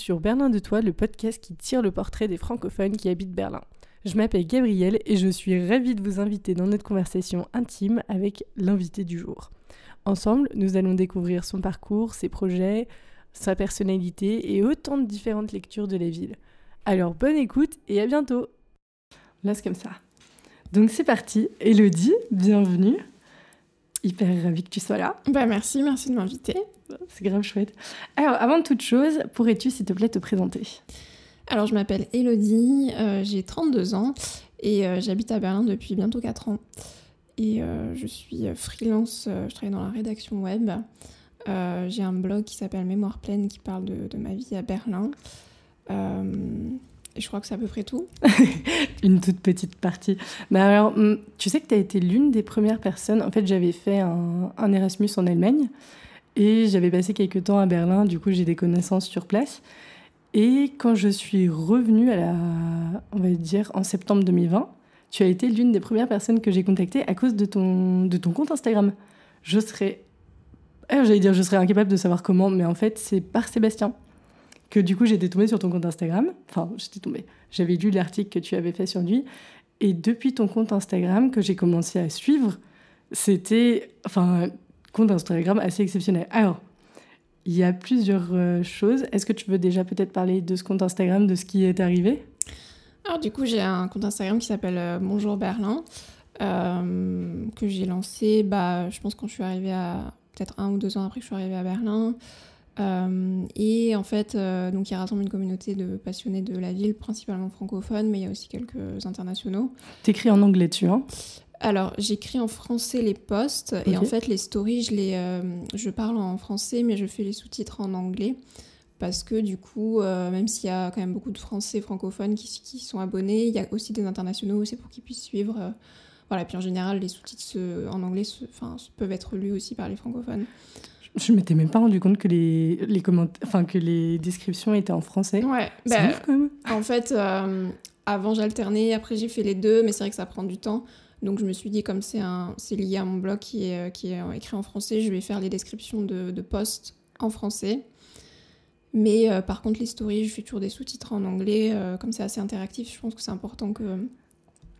sur Berlin de Toi, le podcast qui tire le portrait des francophones qui habitent Berlin. Je m'appelle Gabrielle et je suis ravie de vous inviter dans notre conversation intime avec l'invité du jour. Ensemble, nous allons découvrir son parcours, ses projets, sa personnalité et autant de différentes lectures de la ville. Alors bonne écoute et à bientôt Là c'est comme ça. Donc c'est parti, Elodie, bienvenue. Hyper ravie que tu sois là. Bah merci, merci de m'inviter. C'est grave chouette. Alors avant toute chose, pourrais-tu s'il te plaît te présenter? Alors je m'appelle Elodie, euh, j'ai 32 ans et euh, j'habite à Berlin depuis bientôt 4 ans. Et euh, je suis freelance, je travaille dans la rédaction web. j'ai un blog qui s'appelle Mémoire pleine qui parle de, de ma vie à Berlin. Je crois que c'est à peu près tout. Une toute petite partie. Mais alors, hum, tu sais que tu as été l'une des premières personnes. En fait, j'avais fait un, Erasmus en Allemagne et j'avais passé quelques temps à Berlin. Du coup, j'ai des connaissances sur place. Et quand je suis revenue à la, on va dire, en septembre 2020, tu as été l'une des premières personnes que j'ai contactées à cause de ton, de ton compte Instagram. Je serais. J'allais dire, je serais incapable de savoir comment, mais en fait, c'est par Sébastien que du coup j'étais tombée sur ton compte Instagram. Enfin, j'étais tombée. J'avais lu l'article que tu avais fait sur lui. Et depuis ton compte Instagram que j'ai commencé à suivre, c'était enfin un compte Instagram assez exceptionnel. Alors, il y a plusieurs euh, choses. Est-ce que tu veux déjà peut-être parler de ce compte Instagram, de ce qui est arrivé? Alors du coup, j'ai un compte Instagram qui s'appelle euh, Bonjour Berlin, euh, que j'ai lancé, bah, je pense quand je suis arrivée à peut-être un ou deux ans après que je suis arrivée à Berlin. Euh, et en fait, euh, donc il rassemble une communauté de passionnés de la ville, principalement francophones, mais il y a aussi quelques internationaux. T'écris en anglais dessus, hein? Alors, j'écris en français les posts et en fait, les stories, je, les, euh, je parle en français, mais je fais les sous-titres en anglais. Parce que du coup, même s'il y a quand même beaucoup de Français francophones qui, qui sont abonnés, il y a aussi des internationaux, c'est pour qu'ils puissent suivre. voilà, puis en général, les sous-titres en anglais peuvent être lus aussi par les francophones. Je m'étais même pas rendu compte que les, les enfin que les descriptions étaient en français. Ouais, bah, quand même. En fait, euh, avant j'alternais, après j'ai fait les deux, mais c'est vrai que ça prend du temps. Donc je me suis dit, comme c'est lié à mon blog qui est, euh, qui est écrit en français, je vais faire les descriptions de, de posts en français. Mais euh, par contre, les stories, je fais toujours des sous-titres en anglais. comme c'est assez interactif, je pense que c'est important que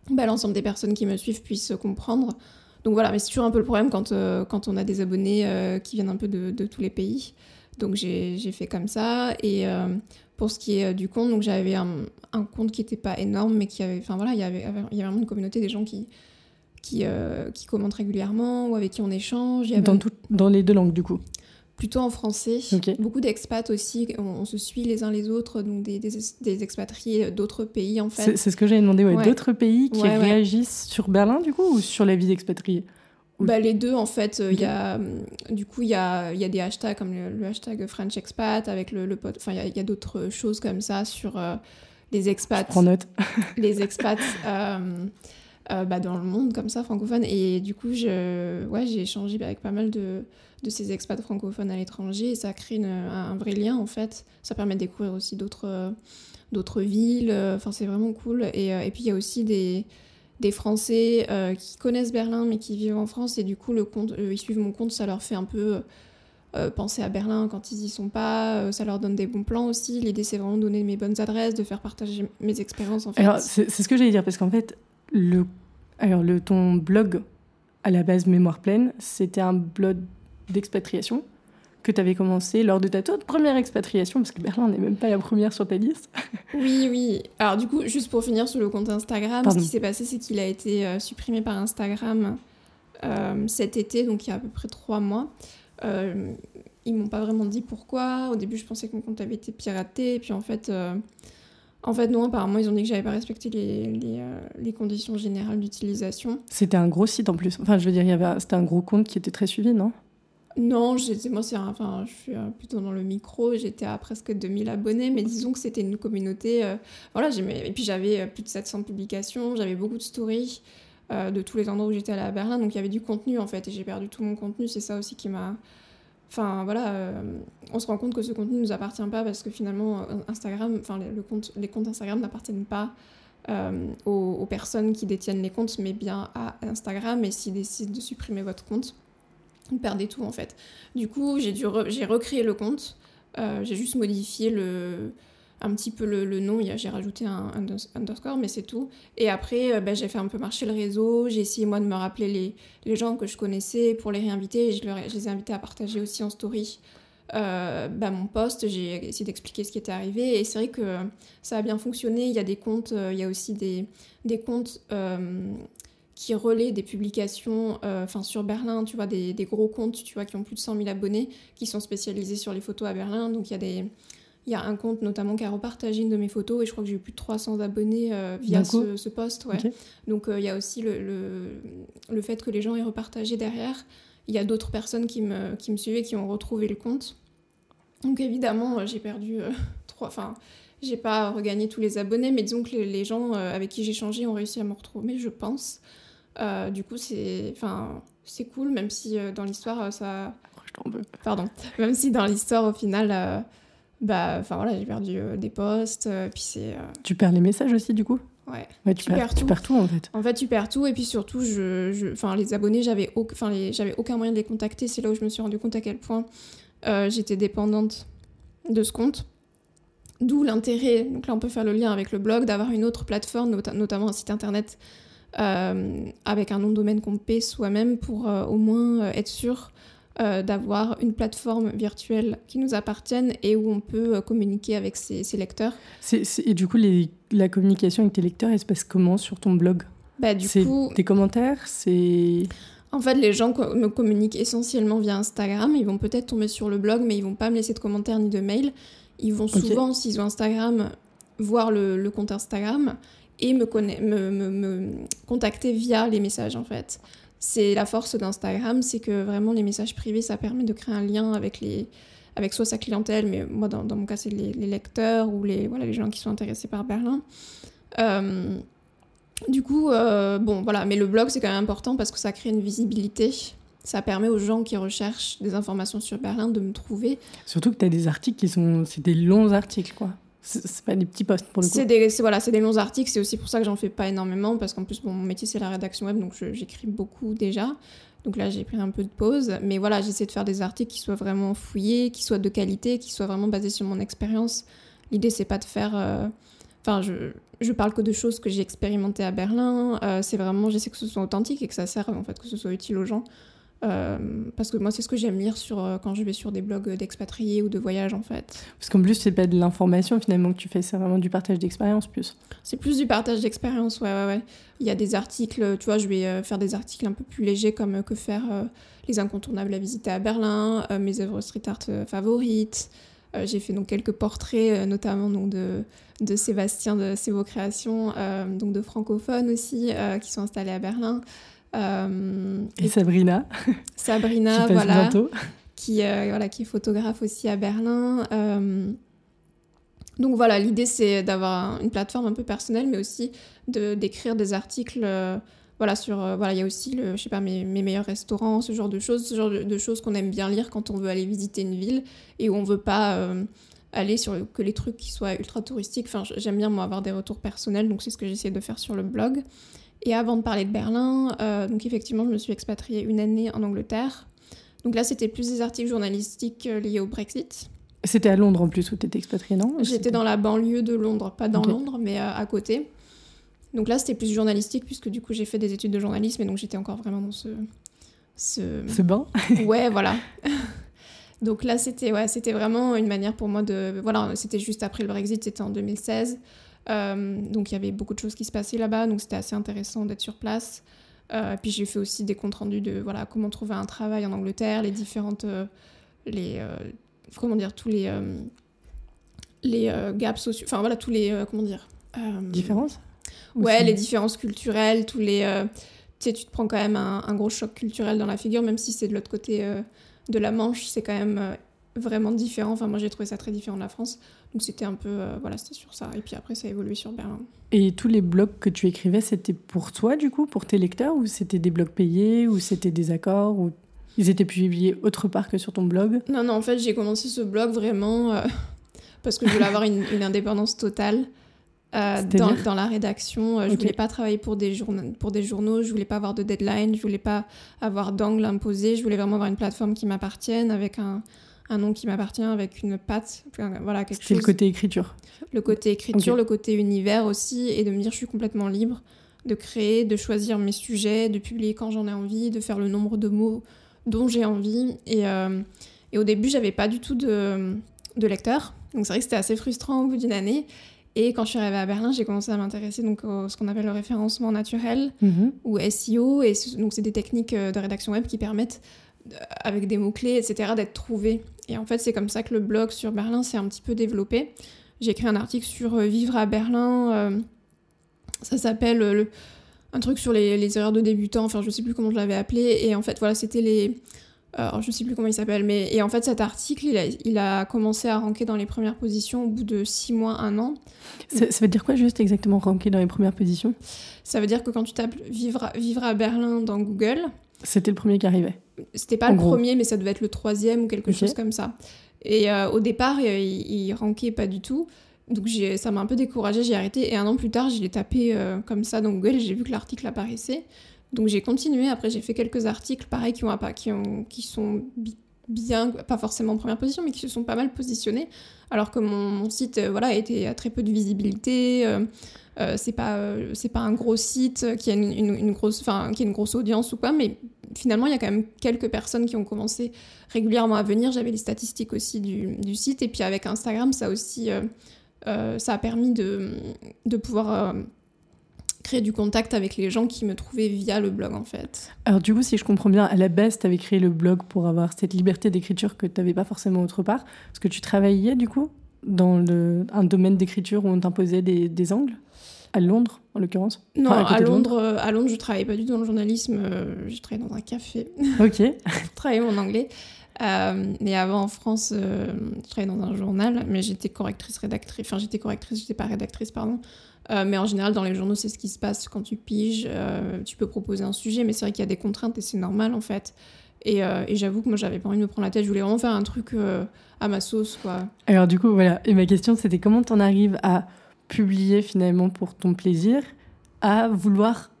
bah, l'ensemble des personnes qui me suivent puissent comprendre. Donc voilà, mais c'est toujours un peu le problème quand, euh, quand on a des abonnés euh, qui viennent un peu de, de tous les pays. Donc j'ai fait comme ça. Et euh, pour ce qui est du compte, donc j'avais un, un, compte qui n'était pas énorme, mais qui avait. Enfin voilà, il y avait, y avait vraiment une communauté des gens qui, qui, qui commentent régulièrement ou avec qui on échange. dans, dans les deux langues, du coup plutôt en français. Beaucoup d'expats aussi, on, se suit les uns les autres, donc des, des, expatriés d'autres pays en fait. C'est ce que j'avais demandé, ouais. d'autres pays qui réagissent sur Berlin du coup ou sur la vie d'expatriés bah, les deux en fait, il y a du coup il y a, y a, des hashtags comme le, hashtag French expat avec le, le enfin il y a, d'autres choses comme ça sur euh, les expats. Je prends note. les expats. Euh, euh, bah, dans le monde comme ça francophone et du coup je ouais j'ai échangé avec pas mal de de ces expats francophones à l'étranger et ça crée un, vrai lien en fait. Ça permet de découvrir aussi d'autres d'autres villes. Enfin, c'est vraiment cool. Et, euh, et puis il y a aussi des, des Français euh, qui connaissent Berlin mais qui vivent en France et du coup le compte, euh, ils suivent mon compte, ça leur fait un peu penser à Berlin quand ils y sont pas. ça leur donne des bons plans aussi. L'idée c'est vraiment de donner mes bonnes adresses, de faire partager mes expériences en fait. Alors c'est ce que j'allais dire parce qu'en fait le alors le ton blog à la base Mémoire pleine, c'était un blog d'expatriation que tu avais commencé lors de ta toute première expatriation, parce que Berlin n'est même pas la première sur ta liste. oui, oui. Alors du coup, juste pour finir sur le compte Instagram, ce qui s'est passé, c'est qu'il a été euh, supprimé par Instagram euh, cet été, donc il y a à peu près trois mois. Euh, ils m'ont pas vraiment dit pourquoi. Au début, je pensais que mon compte avait été piraté, et puis en fait... Euh, en fait, non, apparemment, ils ont dit que j'avais pas respecté les, les, les conditions générales d'utilisation. C'était un gros site en plus. Enfin, je veux dire, c'était un gros compte qui était très suivi, non? Non, moi, c'est enfin, je suis euh, plutôt dans le micro, j'étais à presque 2000 abonnés, mais disons que c'était une communauté. Euh, voilà, et puis j'avais euh, plus de 700 publications, j'avais beaucoup de stories de tous les endroits où j'étais allée à Berlin, donc il y avait du contenu en fait, et j'ai perdu tout mon contenu, c'est ça aussi qui m'a. Enfin voilà, on se rend compte que ce contenu ne nous appartient pas parce que finalement, Instagram, enfin les comptes Instagram n'appartiennent pas aux, aux personnes qui détiennent les comptes, mais bien à Instagram, et s'ils décident de supprimer votre compte, vous perdez tout en fait. Du coup, j'ai j'ai recréé le compte j'ai juste modifié le, un petit peu le, nom, j'ai rajouté un, underscore, mais c'est tout. Et après, bah, j'ai fait un peu marcher le réseau, j'ai essayé moi de me rappeler les, gens que je connaissais pour les réinviter, et je, les ai invités à partager aussi en story euh, bah, mon poste, j'ai essayé d'expliquer ce qui était arrivé et c'est vrai que ça a bien fonctionné. Il y a des comptes, euh, il y a aussi des, comptes euh, qui relaient des publications enfin sur Berlin, tu vois, des, des, gros comptes, tu vois, qui ont plus de 100 000 abonnés, qui sont spécialisés sur les photos à Berlin. Donc il y a des... Il y a un compte notamment qui a repartagé une de mes photos et je crois que j'ai eu plus de 300 abonnés via ce, ce, post. Ouais. Donc il y a aussi le, le, le, fait que les gens aient repartagé derrière. Il y a d'autres personnes qui me, qui me suivaient qui ont retrouvé le compte. Donc évidemment, euh, j'ai perdu euh, trois. Enfin, j'ai pas regagné tous les abonnés, mais disons que les, gens euh, avec qui j'ai changé ont réussi à me retrouver, je pense. du coup, c'est, enfin, c'est cool, même si dans l'histoire, ça. Je t'en veux. Pardon. Même si dans l'histoire, au final, bah, enfin voilà, j'ai perdu des posts, puis c'est. Tu perds les messages aussi, du coup. Ouais. ouais tu, perds, tout. tu, perds, tout. en fait. En fait, tu perds tout et puis surtout, je, je... Enfin, les abonnés, j'avais enfin, j'avais aucun moyen de les contacter. C'est là où je me suis rendu compte à quel point euh, j'étais dépendante de ce compte. D'où l'intérêt, donc là on peut faire le lien avec le blog, d'avoir une autre plateforme, notamment un site internet euh, avec un nom de domaine qu'on paie soi-même pour euh, au moins être sûr d'avoir une plateforme virtuelle qui nous appartienne et où on peut communiquer avec ses, lecteurs. et du coup, la communication avec tes lecteurs, elle se passe comment sur ton blog? Bah, du coup, Tes commentaires? C'est en fait, les gens me communiquent essentiellement via Instagram. Ils vont peut-être tomber sur le blog, mais ils vont pas me laisser de commentaires ni de mails. Ils vont souvent, s'ils ont Instagram, voir le, compte Instagram et me, me, contacter via les messages, en fait. C'est la force d'Instagram, c'est que vraiment les messages privés, ça permet de créer un lien avec les avec soit sa clientèle, mais moi dans, mon cas c'est les, lecteurs ou les, voilà, les gens qui sont intéressés par Berlin. Euh, du coup, euh, bon, voilà, mais le blog, c'est quand même important parce que ça crée une visibilité. Ça permet aux gens qui recherchent des informations sur Berlin de me trouver. Surtout que tu as des articles qui sont. C'est des longs articles, quoi. C'est pas des petits posts pour le coup. C'est des, voilà, des longs articles. C'est aussi pour ça que j'en fais pas énormément parce qu'en plus, mon métier, c'est la rédaction web, donc j'écris beaucoup déjà. Donc là, j'ai pris un peu de pause. Mais voilà, j'essaie de faire des articles qui soient vraiment fouillés, qui soient de qualité, qui soient vraiment basés sur mon expérience. L'idée, c'est pas de faire. Euh, enfin, je je parle que de choses que j'ai expérimentées à Berlin. Euh, c'est vraiment, j'essaie que ce soit authentique et que ça serve, en fait, que ce soit utile aux gens. Euh, parce que moi, c'est ce que j'aime lire sur, euh, quand je vais sur des blogs d'expatriés ou de voyage, en fait. Parce qu'en plus, c'est pas de l'information finalement que tu fais, c'est vraiment du partage d'expérience plus. C'est plus du partage d'expérience, ouais, ouais, ouais. Il y a des articles, tu vois, je vais faire des articles un peu plus légers comme que faire les incontournables à visiter à Berlin, mes œuvres street art favorites. j'ai fait donc quelques portraits, notamment donc de de Sébastien de créations, euh, donc de francophones aussi, euh, qui sont installés à Berlin. Euh, et, Sabrina. Sabrina, qui voilà. Qui, voilà, qui est photographe aussi à Berlin. donc voilà, l'idée c'est d'avoir une plateforme un peu personnelle, mais aussi de, d'écrire des articles. voilà, sur, voilà, il y a aussi, le, je sais pas, mes, mes, meilleurs restaurants, ce genre de choses, ce genre de, de choses qu'on aime bien lire quand on veut aller visiter une ville et où on veut pas aller sur que les trucs qui soient ultra touristiques. Enfin, j'aime bien moi avoir des retours personnels, donc c'est ce que j'essaie de faire sur le blog. Et avant de parler de Berlin, euh, donc effectivement, je me suis expatriée une année en Angleterre. Donc là, c'était plus des articles journalistiques euh, liés au Brexit. C'était à Londres en plus où tu étais expatriée, non? J'étais dans la banlieue de Londres, pas dans Londres, mais euh, à côté. Donc là, c'était plus journalistique, puisque du coup, j'ai fait des études de journalisme, et donc j'étais encore vraiment dans ce... Ce, ce bain Ouais, voilà. Donc là, c'était ouais, c'était vraiment une manière pour moi de... Voilà, c'était juste après le Brexit, c'était en 2016. Euh, donc il y avait beaucoup de choses qui se passaient là-bas, donc c'était assez intéressant d'être sur place. Euh, puis j'ai fait aussi des comptes rendus de voilà, comment trouver un travail en Angleterre, les différentes... Euh, les, comment dire, tous les... les gaps sociaux... Enfin voilà, tous les... comment dire Différences Ouais, les différences culturelles, tous les... tu sais, tu te prends quand même un, un, gros choc culturel dans la figure, même si c'est de l'autre côté de la Manche, c'est quand même euh, vraiment différent. Enfin, moi, j'ai trouvé ça très différent de la France. Donc, c'était un peu, euh, voilà, c'était sur ça. Et puis après, ça a évolué sur Berlin. Et tous les blogs que tu écrivais, c'était pour toi, du coup, pour tes lecteurs Ou c'était des blogs payés Ou c'était des accords ou... Ils étaient publiés autre part que sur ton blog? Non, non, en fait, j'ai commencé ce blog vraiment euh, parce que je voulais avoir une, une indépendance totale. Euh, dans, la rédaction. Je voulais pas travailler pour des, journaux, pour des journaux, je voulais pas avoir de deadline, je voulais pas avoir d'angle imposé, je voulais vraiment avoir une plateforme qui m'appartienne avec un, un nom qui m'appartient avec une patte. Voilà, quelque C'est le côté écriture. Le côté écriture, le côté univers aussi, et de me dire je suis complètement libre de créer, de choisir mes sujets, de publier quand j'en ai envie, de faire le nombre de mots dont j'ai envie. Et, euh, et au début, j'avais pas du tout de, de lecteur. Donc c'est vrai que c'était assez frustrant au bout d'une année. Et quand je suis arrivée à Berlin, j'ai commencé à m'intéresser donc à ce qu'on appelle le référencement naturel Mhm. ou SEO. Et donc c'est des techniques euh, de rédaction web qui permettent, euh, avec des mots-clés, etc., d'être trouvés. Et en fait, c'est comme ça que le blog sur Berlin s'est un petit peu développé. J'ai écrit un article sur euh, vivre à Berlin. euh, ça s'appelle euh, un truc sur les, les erreurs de débutants. Enfin, je sais plus comment je l'avais appelé. Et en fait, voilà, c'était les. Alors, je sais plus comment il s'appelle, mais et en fait cet article, il a, il a commencé à ranker dans les premières positions au bout de six mois, un an. Ça, ça veut dire quoi juste exactement ranker dans les premières positions? Ça veut dire que quand tu tapes vivre, vivre à Berlin dans Google, C'était le premier qui arrivait. C'était pas En le gros. premier, mais ça devait être le troisième ou quelque chose comme ça. Et euh, au départ, il, il rankait pas du tout. Donc j'ai- ça m'a un peu découragée, j'ai arrêté. Et un an plus tard, je l'ai tapé euh, comme ça dans Google et j'ai vu que l'article apparaissait. Donc j'ai continué. Après, j'ai fait quelques articles, pareil, qui, ont, qui, ont, qui sont bien, pas forcément en première position, mais qui se sont pas mal positionnés. Alors que mon, site euh, voilà, était à très peu de visibilité. euh, euh, c'est pas, euh, c'est pas un gros site qui a une, une- grosse, qui a une grosse audience ou quoi, mais finalement, il y a quand même quelques personnes qui ont commencé régulièrement à venir. J'avais les statistiques aussi du, du site. Et puis avec Instagram, ça aussi, ça a permis de, de pouvoir créer du contact avec les gens qui me trouvaient via le blog, en fait. Alors du coup, si je comprends bien, à la base, tu avais créé le blog pour avoir cette liberté d'écriture que tu n'avais pas forcément autre part. Parce que tu travaillais du coup dans le, un domaine d'écriture où on t'imposait des, des angles? À Londres, en l'occurrence? Non, Enfin, à Londres, euh, à Londres, je travaillais pas du tout dans le journalisme. euh, je travaillais dans un café. Ok. pour travailler mon anglais. Euh, mais avant en France, euh, je travaillais dans un journal, mais j'étais correctrice rédactrice. Enfin, j'étais correctrice, j'étais pas rédactrice, pardon. Euh, mais en général, dans les journaux, c'est ce qui se passe quand tu piges. euh, tu peux proposer un sujet, mais c'est vrai qu'il y a des contraintes et c'est normal en fait. Et, euh, et j'avoue que moi, j'avais pas envie de me prendre la tête. Je voulais vraiment faire un truc à ma sauce, quoi. Alors du coup, voilà. Et ma question, c'était comment t'en arrives à publier finalement pour ton plaisir, à vouloir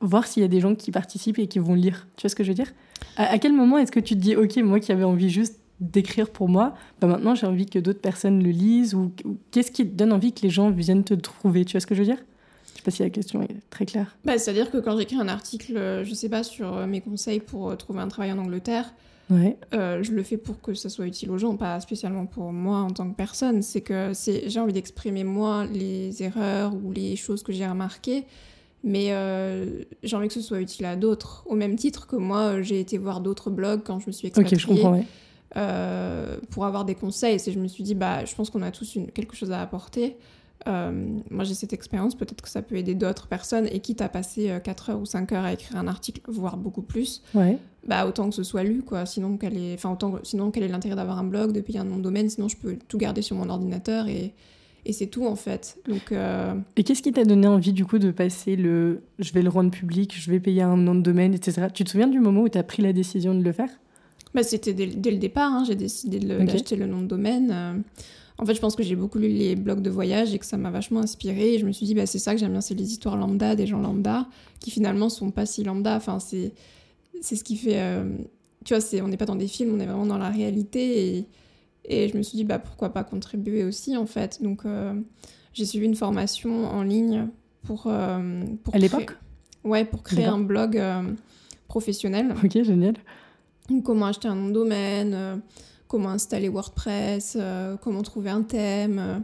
voir s'il y a des gens qui participent et qui vont lire? Tu vois ce que je veux dire? À, à quel moment est-ce que tu te dis, ok, moi qui avais envie juste d'écrire pour moi, bah maintenant j'ai envie que d'autres personnes le lisent ou, ou qu'est-ce qui te donne envie que les gens viennent te trouver Tu vois ce que je veux dire? Je sais pas si la question est très claire. Bah, C'est-à-dire que quand j'écris un article, euh, je sais pas, sur euh, mes conseils pour euh, trouver un travail en Angleterre, Ouais. Euh, je le fais pour que ça soit utile aux gens, pas spécialement pour moi en tant que personne. C'est que j'ai envie d'exprimer moi les erreurs ou les choses que j'ai remarquées, mais euh, j'ai envie que ce soit utile à d'autres. Au même titre que moi, j'ai été voir d'autres blogs quand je me suis Ok, expatriée je comprends. Ouais. Euh, pour avoir des conseils. Et je me suis dit, bah, je pense qu'on a tous une, quelque chose à apporter. Euh, moi, j'ai cette expérience, peut-être que ça peut aider d'autres personnes, et quitte à passer euh, 4 heures ou 5 heures à écrire un article, voire beaucoup plus, ouais. bah autant que ce soit lu quoi sinon quel est enfin autant sinon quel est l'intérêt d'avoir un blog de payer un nom de domaine? Sinon je peux tout garder sur mon ordinateur et et c'est tout en fait donc euh, Et qu'est-ce qui t'a donné envie du coup de passer le je vais le rendre public, je vais payer un nom de domaine, etc. Tu te souviens du moment où tu as pris la décision de le faire? Bah, c'était dès, dès le départ hein, j'ai décidé d'acheter le nom de domaine euh. en fait je pense que j'ai beaucoup lu les blogs de voyage et que ça m'a vachement inspiré et je me suis dit bah c'est ça que j'aime bien c'est les histoires lambda des gens lambda qui finalement sont pas si lambda enfin c'est ce qui fait euh, tu vois c'est on n'est pas dans des films on est vraiment dans la réalité et Et je me suis dit, bah, pourquoi pas contribuer aussi, en fait. Donc, euh, j'ai suivi une formation en ligne pour. euh, pour À l'époque? Ouais, pour créer un blog professionnel. Ok, génial. Comment acheter un nom de domaine, euh, comment installer WordPress, euh, comment trouver un thème,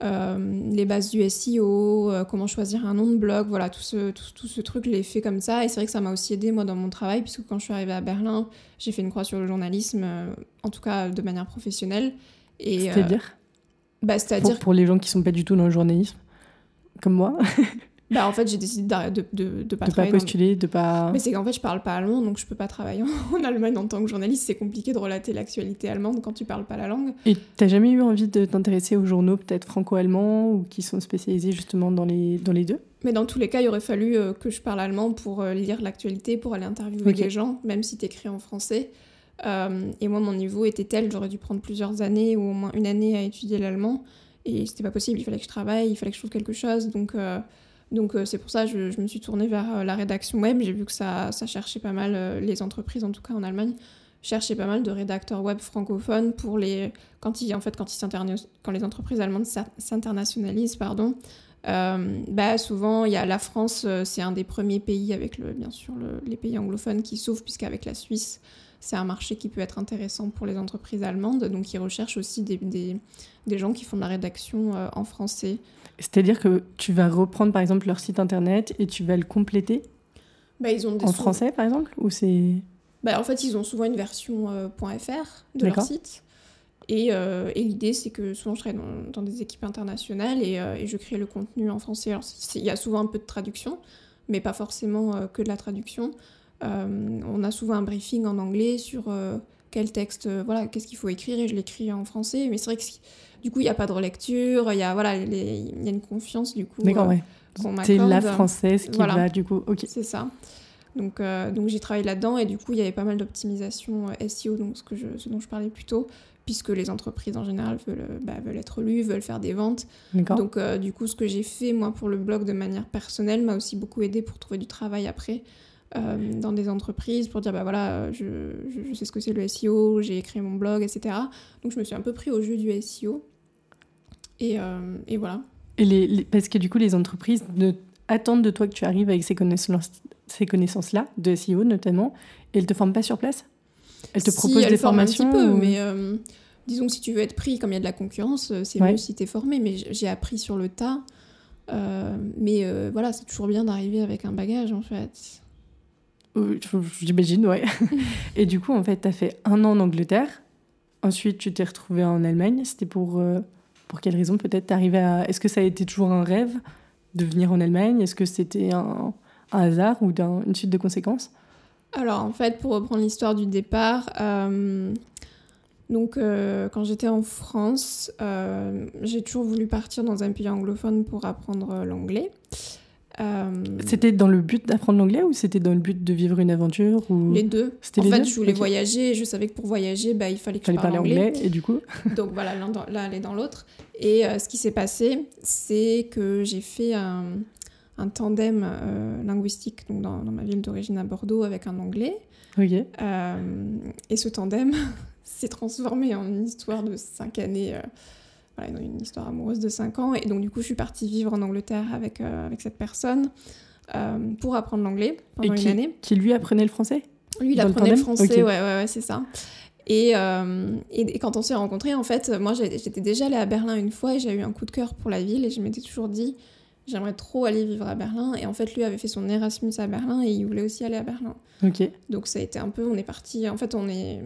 euh, les bases du SEO, euh, comment choisir un nom de blog, voilà, tout ce, tout, tout ce truc, je l'ai fait comme ça. Et c'est vrai que ça m'a aussi aidé, moi, dans mon travail, puisque quand je suis arrivée à Berlin, j'ai fait une croix sur le journalisme, euh, en tout cas de manière professionnelle. C'est-à-dire? bah, pour, C'est-à-dire, pour les gens qui sont pas du tout dans le journalisme, comme moi, bah, en fait, j'ai décidé de, de, de pas de pas travailler dans- postuler, de pas. Mais c'est qu'en fait, je parle pas allemand, donc je peux pas travailler en, Allemagne en tant que journaliste. C'est compliqué de relater l'actualité allemande quand tu parles pas la langue. Et t'as jamais eu envie de t'intéresser aux journaux peut-être franco-allemands ou qui sont spécialisés justement dans les, dans les deux? Mais dans tous les cas, il aurait fallu euh, que je parle allemand pour euh, lire l'actualité, pour aller interviewer Ok. les gens, même si t'écris en français. Euh, et moi, mon niveau était tel, j'aurais dû prendre plusieurs années ou au moins une année à étudier l'allemand. Et c'était pas possible, il fallait que je travaille, il fallait que je trouve quelque chose. Donc, euh, donc euh, c'est pour ça que je, me suis tournée vers euh, la rédaction web. J'ai vu que ça, cherchait pas mal euh, les entreprises, en tout cas en Allemagne. chercher pas mal de rédacteurs web francophones pour les quand ils en fait quand ils quand les entreprises allemandes s'internationalisent pardon bah souvent il y a la France c'est un des premiers pays avec le bien sûr les pays anglophones qui s'ouvrent puisqu'avec la Suisse c'est un marché qui peut être intéressant pour les entreprises allemandes donc ils recherchent aussi des, des, des gens qui font de la rédaction en français c'est-à-dire que tu vas reprendre par exemple leur site internet et tu vas le compléter bah, ils ont En français par exemple ou c'est bah, En fait, ils ont souvent une version euh, .fr de leur site. Et, euh, et l'idée, c'est que souvent, je travaille dans, des équipes internationales et, euh, et, je crée le contenu en français. Alors, il y a souvent un peu de traduction, mais pas forcément que de la traduction. On a souvent un briefing en anglais sur quel texte, voilà, qu'est-ce qu'il faut écrire et je l'écris en français. Mais c'est vrai que du coup, il n'y a pas de relecture, il y, a, voilà, il y a une confiance du coup. D'accord, ouais. C'est la française qui va du coup. Ok. C'est ça. Donc, euh, donc j'ai travaillé là-dedans et du coup, il y avait pas mal d'optimisation euh, SEO, donc ce, que je, ce dont je parlais plus tôt, puisque les entreprises en général veulent, euh, bah, veulent être lues, veulent faire des ventes. Donc, du coup, ce que j'ai fait, moi, pour le blog de manière personnelle, m'a aussi beaucoup aidé pour trouver du travail après. Dans des entreprises pour dire bah voilà je, je, sais ce que c'est le SEO j'ai écrit mon blog etc donc je me suis un peu pris au jeu du SEO et, et voilà et les, parce que du coup les entreprises ne attendent de toi que tu arrives avec ces connaissances ces connaissances-là, de SEO notamment, et elles te forment pas sur place? Elles te proposent des formations un petit peu, mais euh, disons que si tu veux être pris, comme il y a de la concurrence, euh, c'est mieux si tu es formé. Mais j'ai appris sur le tas. Euh, mais voilà, c'est toujours bien d'arriver avec un bagage, en fait. J'imagine, ouais. et du coup, en fait, tu as fait un an en Angleterre. Ensuite, tu t'es retrouvé en Allemagne. C'était pour, pour quelle raison Peut-être? T'arriver à... Est-ce que ça a été toujours un rêve de venir en Allemagne? Est-ce que c'était un un hasard ou d'une suite de conséquences? Alors en fait, pour reprendre l'histoire du départ, euh, donc euh, quand j'étais en France, euh, j'ai toujours voulu partir dans un pays anglophone pour apprendre l'anglais. C'était dans le but d'apprendre l'anglais ou c'était dans le but de vivre une aventure ou... Les deux. En fait, je voulais voyager et je savais que pour voyager, bah, il fallait que je parle anglais. Et du coup Donc voilà, l'un allait dans l'autre. Et ce qui s'est passé, c'est que j'ai fait un, un tandem euh, linguistique donc dans, ma ville d'origine à Bordeaux avec un anglais. Euh, et ce tandem s'est transformé en une histoire de cinq années, euh, voilà, une histoire amoureuse de cinq ans. Et donc du coup, je suis partie vivre en Angleterre avec, avec cette personne pour apprendre l'anglais pendant une année. Qui lui apprenait le français? Lui, il apprenait le, français, ouais, ouais, ouais c'est ça. Et, et, quand on s'est rencontrés, en fait, moi j'étais déjà allée à Berlin une fois et j'ai eu un coup de cœur pour la ville et je m'étais toujours dit, j'aimerais trop aller vivre à Berlin. Et en fait, lui avait fait son Erasmus à Berlin et il voulait aussi aller à Berlin. Ok. Donc ça a été un peu, on est parti, en fait, on est,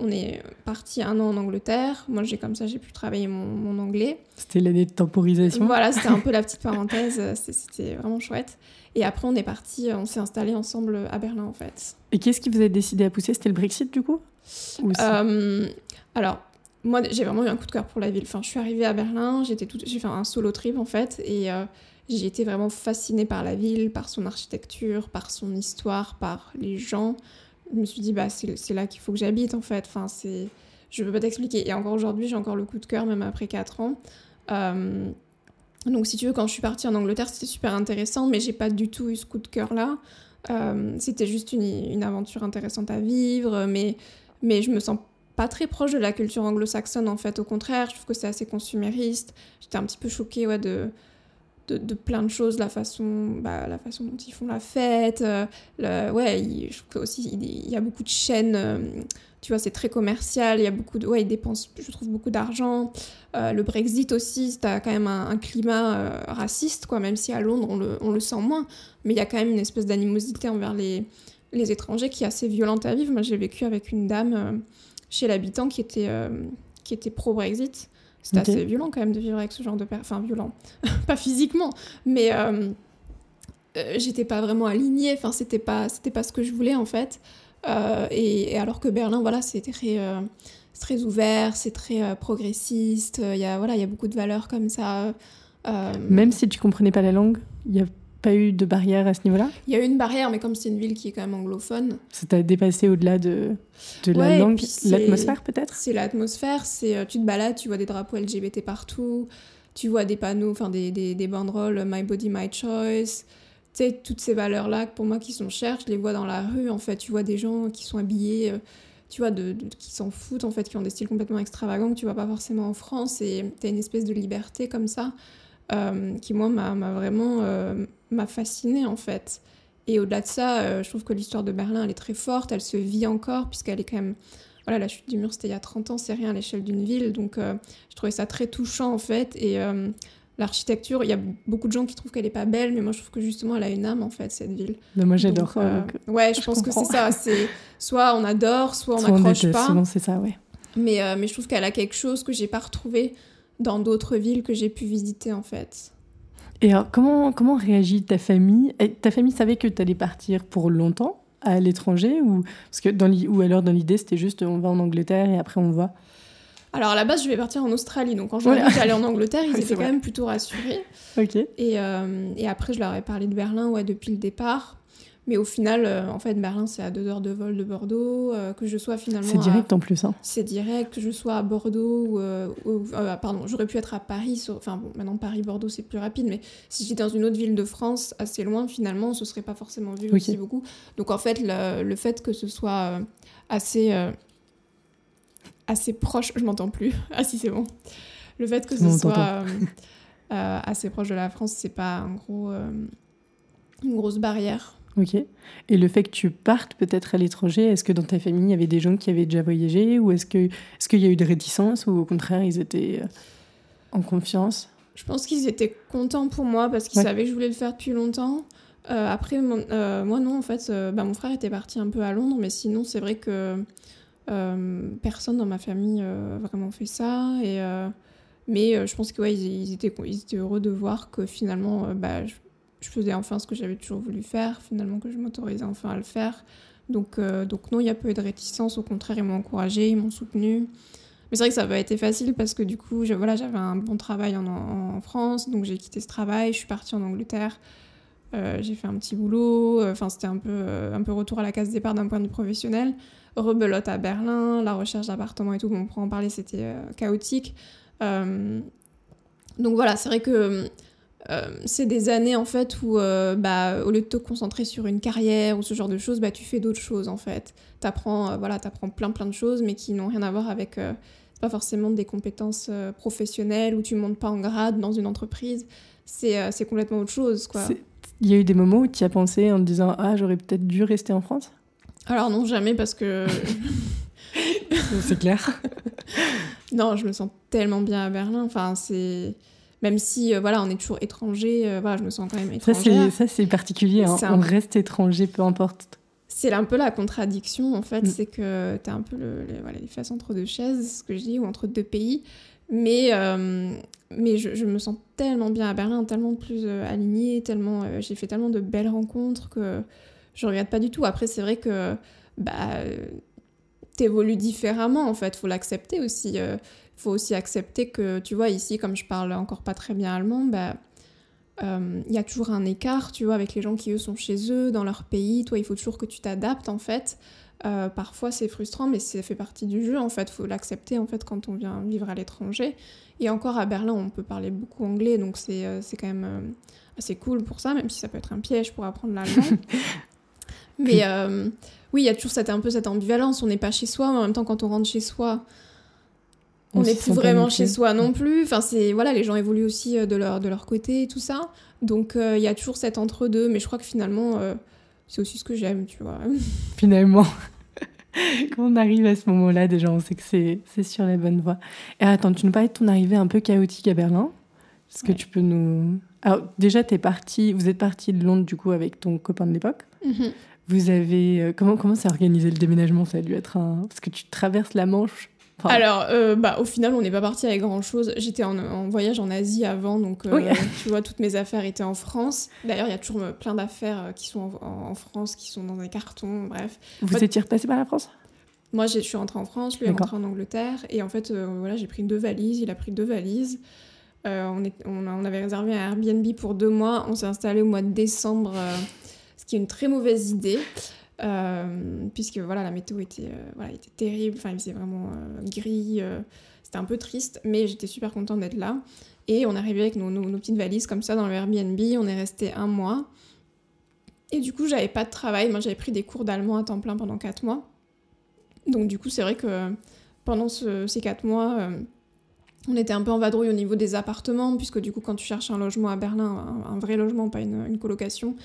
on est parti un an en Angleterre. Moi, j'ai comme ça, j'ai pu travailler mon, mon anglais. C'était l'année de temporisation. Voilà, c'était un peu la petite parenthèse. C'était vraiment chouette. Et après, on est parti, on s'est installé ensemble à Berlin, en fait. Et qu'est-ce qui vous a décidé à pousser? C'était le Brexit, du coup? Euh, Alors, moi, j'ai vraiment eu un coup de cœur pour la ville. Enfin, je suis arrivée à Berlin, j'ai fait un solo trip en fait, et euh, j'ai été vraiment fascinée par la ville, par son architecture, par son histoire, par les gens. Je me suis dit, bah, c'est là qu'il faut que j'habite en fait. Enfin, c'est... Je peux pas t'expliquer. Et encore aujourd'hui, j'ai encore le coup de cœur, même après 4 ans. Euh, donc, si tu veux, quand je suis partie en Angleterre, c'était super intéressant, mais j'ai pas du tout eu ce coup de cœur-là. Euh, c'était juste une, une, aventure intéressante à vivre, mais, mais je me sens pas très proche de la culture anglo-saxonne en fait. Au contraire, je trouve que c'est assez consumériste. J'étais un petit peu choquée ouais, de, de, plein de choses, la façon, bah, la façon dont ils font la fête. Euh, le, ouais, que aussi il y a beaucoup de chaînes. Euh, tu vois, c'est très commercial. Il y a beaucoup de, ouais, ils dépensent, je trouve, beaucoup d'argent. Euh, le Brexit aussi, c'est quand même un, climat raciste, quoi. Même si à Londres on le, on le sent moins, mais il y a quand même une espèce d'animosité envers les les étrangers qui est assez violente à vivre. Moi, j'ai vécu avec une dame chez l'habitant qui était, qui était pro-Brexit. C'était assez violent quand même de vivre avec ce genre de personne. Enfin, violent. pas physiquement, mais euh, euh, j'étais pas vraiment alignée. Enfin, c'était pas, c'était pas ce que je voulais en fait. Et, alors que Berlin, voilà, c'est très, très ouvert, c'est très progressiste. Il y a, voilà, il y a beaucoup de valeurs comme ça. Même si tu comprenais pas la langue, il y a pas eu de barrière à ce niveau-là Il y a eu une barrière, mais comme c'est une ville qui est quand même anglophone. Ça t'a dépassé au-delà de, de la langue, l'atmosphère peut-être? C'est l'atmosphère, c'est euh, tu te balades, tu vois des drapeaux LGBT partout, tu vois des panneaux, enfin des, des, des, banderoles My Body, My Choice. Tu sais, toutes ces valeurs-là, pour moi, qui sont chères, je les vois dans la rue, en fait. Tu vois des gens qui sont habillés, euh, tu vois, de, qui s'en foutent en fait, qui ont des styles complètement extravagants que tu vois pas forcément en France et tu as une espèce de liberté comme ça qui moi m'a vraiment m'a fascinée en fait. Et au-delà de ça, je trouve que l'histoire de Berlin elle est très forte, elle se vit encore puisqu'elle est quand même voilà, la chute du mur, c'était il y a 30 ans, c'est rien à l'échelle d'une ville. Donc, euh, je trouvais ça très touchant, en fait. Et euh, l'architecture, il y a beaucoup de gens qui trouvent qu'elle n'est pas belle, mais moi, je trouve que justement, elle a une âme, en fait, cette ville. Mais moi, j'adore. Euh, ouais, je, pense que c'est ça. C'est soit on adore, soit on n'accroche pas. Souvent, c'est ça, ouais. Mais, mais je trouve qu'elle a quelque chose que j'ai pas retrouvé dans d'autres villes que j'ai pu visiter, en fait. Et alors, comment, comment réagit ta famille? Ta famille savait que tu allais partir pour longtemps à l'étranger ou parce que dans ou alors dans l'idée c'était juste on va en Angleterre et après on voit alors à la base je vais partir en Australie. Donc quand je ouais. dit en Angleterre ils étaient quand même plutôt rassurés. Ok. Et, euh, et, après je leur ai parlé de Berlin ouais depuis le départ mais au final, euh, en fait, Berlin, c'est à deux heures de vol de Bordeaux. Euh, que je sois finalement. C'est direct en plus. Hein. C'est direct. Que je sois à Bordeaux ou. Euh, pardon, j'aurais pu être à Paris. Enfin, bon, maintenant, Paris-Bordeaux, c'est plus rapide. Mais si j'étais dans une autre ville de France, assez loin, finalement, ce serait pas forcément vu aussi beaucoup. Donc, en fait, le, le fait que ce soit assez. assez proche. Je m'entends plus. ah, si, c'est bon. Le fait que ce soit. assez proche de la France, c'est pas un gros, une grosse barrière. Ok. Et le fait que tu partes peut-être à l'étranger, est-ce que dans ta famille, il y avait des gens qui avaient déjà voyagé Ou est-ce qu'il est qu'il y a eu des réticences Ou au contraire, ils étaient euh, en confiance? Je pense qu'ils étaient contents pour moi parce qu'ils savaient que je voulais le faire depuis longtemps. Euh, après, euh, moi non, en fait, bah, mon frère était parti un peu à Londres, mais sinon, c'est vrai que personne dans ma famille a vraiment fait ça. Et, mais je pense qu'ils ouais, ils, étaient, ils étaient heureux de voir que finalement, bah, je faisais enfin ce que j'avais toujours voulu faire, finalement que je m'autorisais enfin à le faire. Donc, euh, donc non, il n'y a pas eu de réticence, au contraire, ils m'ont encouragé, ils m'ont soutenu. Mais c'est vrai que ça n'a pas été facile parce que du coup, voilà, j'avais un bon travail en, France, donc j'ai quitté ce travail, je suis partie en Angleterre, euh, j'ai fait un petit boulot, euh, enfin c'était un peu, un peu retour à la case départ d'un point de vue professionnel. Rebelote à Berlin, la recherche d'appartement et tout, bon, pour en parler, c'était chaotique. donc voilà, c'est vrai que c'est des années en fait où euh, bah, au lieu de te concentrer sur une carrière ou ce genre de choses, bah, tu fais d'autres choses en fait. Tu apprends, euh, voilà, apprends plein plein de choses mais qui n'ont rien à voir avec pas forcément des compétences professionnelles où tu montes pas en grade dans une entreprise. C'est complètement autre chose quoi. Il y a eu des moments où tu as pensé en te disant ah j'aurais peut-être dû rester en France? Alors non jamais parce que c'est clair. non, je me sens tellement bien à Berlin. Enfin, c'est même si euh, voilà on est toujours étranger euh, voilà je me sens quand même étrangère ça c'est particulier hein. on reste étranger peu importe c'est un peu la contradiction en fait mm. c'est que tu as un peu le, voilà, les faces entre deux chaises ce que je dis ou entre deux pays mais euh, mais je, me sens tellement bien à Berlin tellement plus alignée tellement j'ai fait tellement de belles rencontres que je regrette pas du tout après c'est vrai que bah t'évolues différemment en fait faut l'accepter aussi faut aussi accepter que, tu vois, ici, comme je parle encore pas très bien allemand, bah, euh, il y a toujours un écart, tu vois, avec les gens qui, eux, sont chez eux, dans leur pays. Toi, il faut toujours que tu t'adaptes, en fait. Euh, parfois, c'est frustrant, mais ça fait partie du jeu, en fait. faut l'accepter, en fait, quand on vient vivre à l'étranger. Et encore, à Berlin, on peut parler beaucoup anglais, donc c'est euh, quand même assez cool pour ça, même si ça peut être un piège pour apprendre l'allemand. mais oui, il y a toujours cette, un peu cette ambivalence. On n'est pas chez soi, mais en même temps, quand on rentre chez soi, on n'est plus vraiment chez soi non plus. Enfin, c'est voilà, les gens évoluent aussi euh, de leur de leur côté et tout ça. Donc euh, il y a toujours cet entre deux, mais je crois que finalement euh, c'est aussi ce que j'aime, tu vois. Finalement. Quand on arrive à ce moment-là, déjà, on sait que c'est sur la bonne voie. Et attends, tu nous parlais de ton arrivée un peu chaotique à Berlin. Est-ce que tu peux nous... Alors, déjà, es parti, vous êtes parti de Londres, du coup, avec ton copain de l'époque. Mm-hmm. Vous avez... comment comment s'est organisé le déménagement? Ça a dû être un... Parce que tu traverses la Manche alors, euh, bah, au final, on n'est pas parti avec grand chose. J'étais en, voyage en Asie avant, donc euh, tu vois, toutes mes affaires étaient en France. D'ailleurs, il y a toujours euh, plein d'affaires qui sont en, France, qui sont dans des cartons, bref. Vous étiez repassé par la France? Moi, je suis rentrée en France, lui est rentré en Angleterre, et en fait, voilà, j'ai pris deux valises, il a pris deux valises. On, est, on, on, avait réservé un Airbnb pour deux mois, on s'est installé au mois de décembre, ce qui est une très mauvaise idée. Euh, puisque voilà, la météo était, euh, était terrible, enfin, il faisait vraiment euh, gris, c'était un peu triste, mais j'étais super contente d'être là. Et on est arrivé avec nos, petites valises comme ça dans le Airbnb, on est resté un mois. Et du coup, j'avais pas de travail, moi j'avais pris des cours d'allemand à temps plein pendant quatre mois. Donc du coup, c'est vrai que pendant ces quatre mois, on était un peu en vadrouille au niveau des appartements, puisque du coup, quand tu cherches un logement à Berlin, un, vrai logement, pas une, colocation,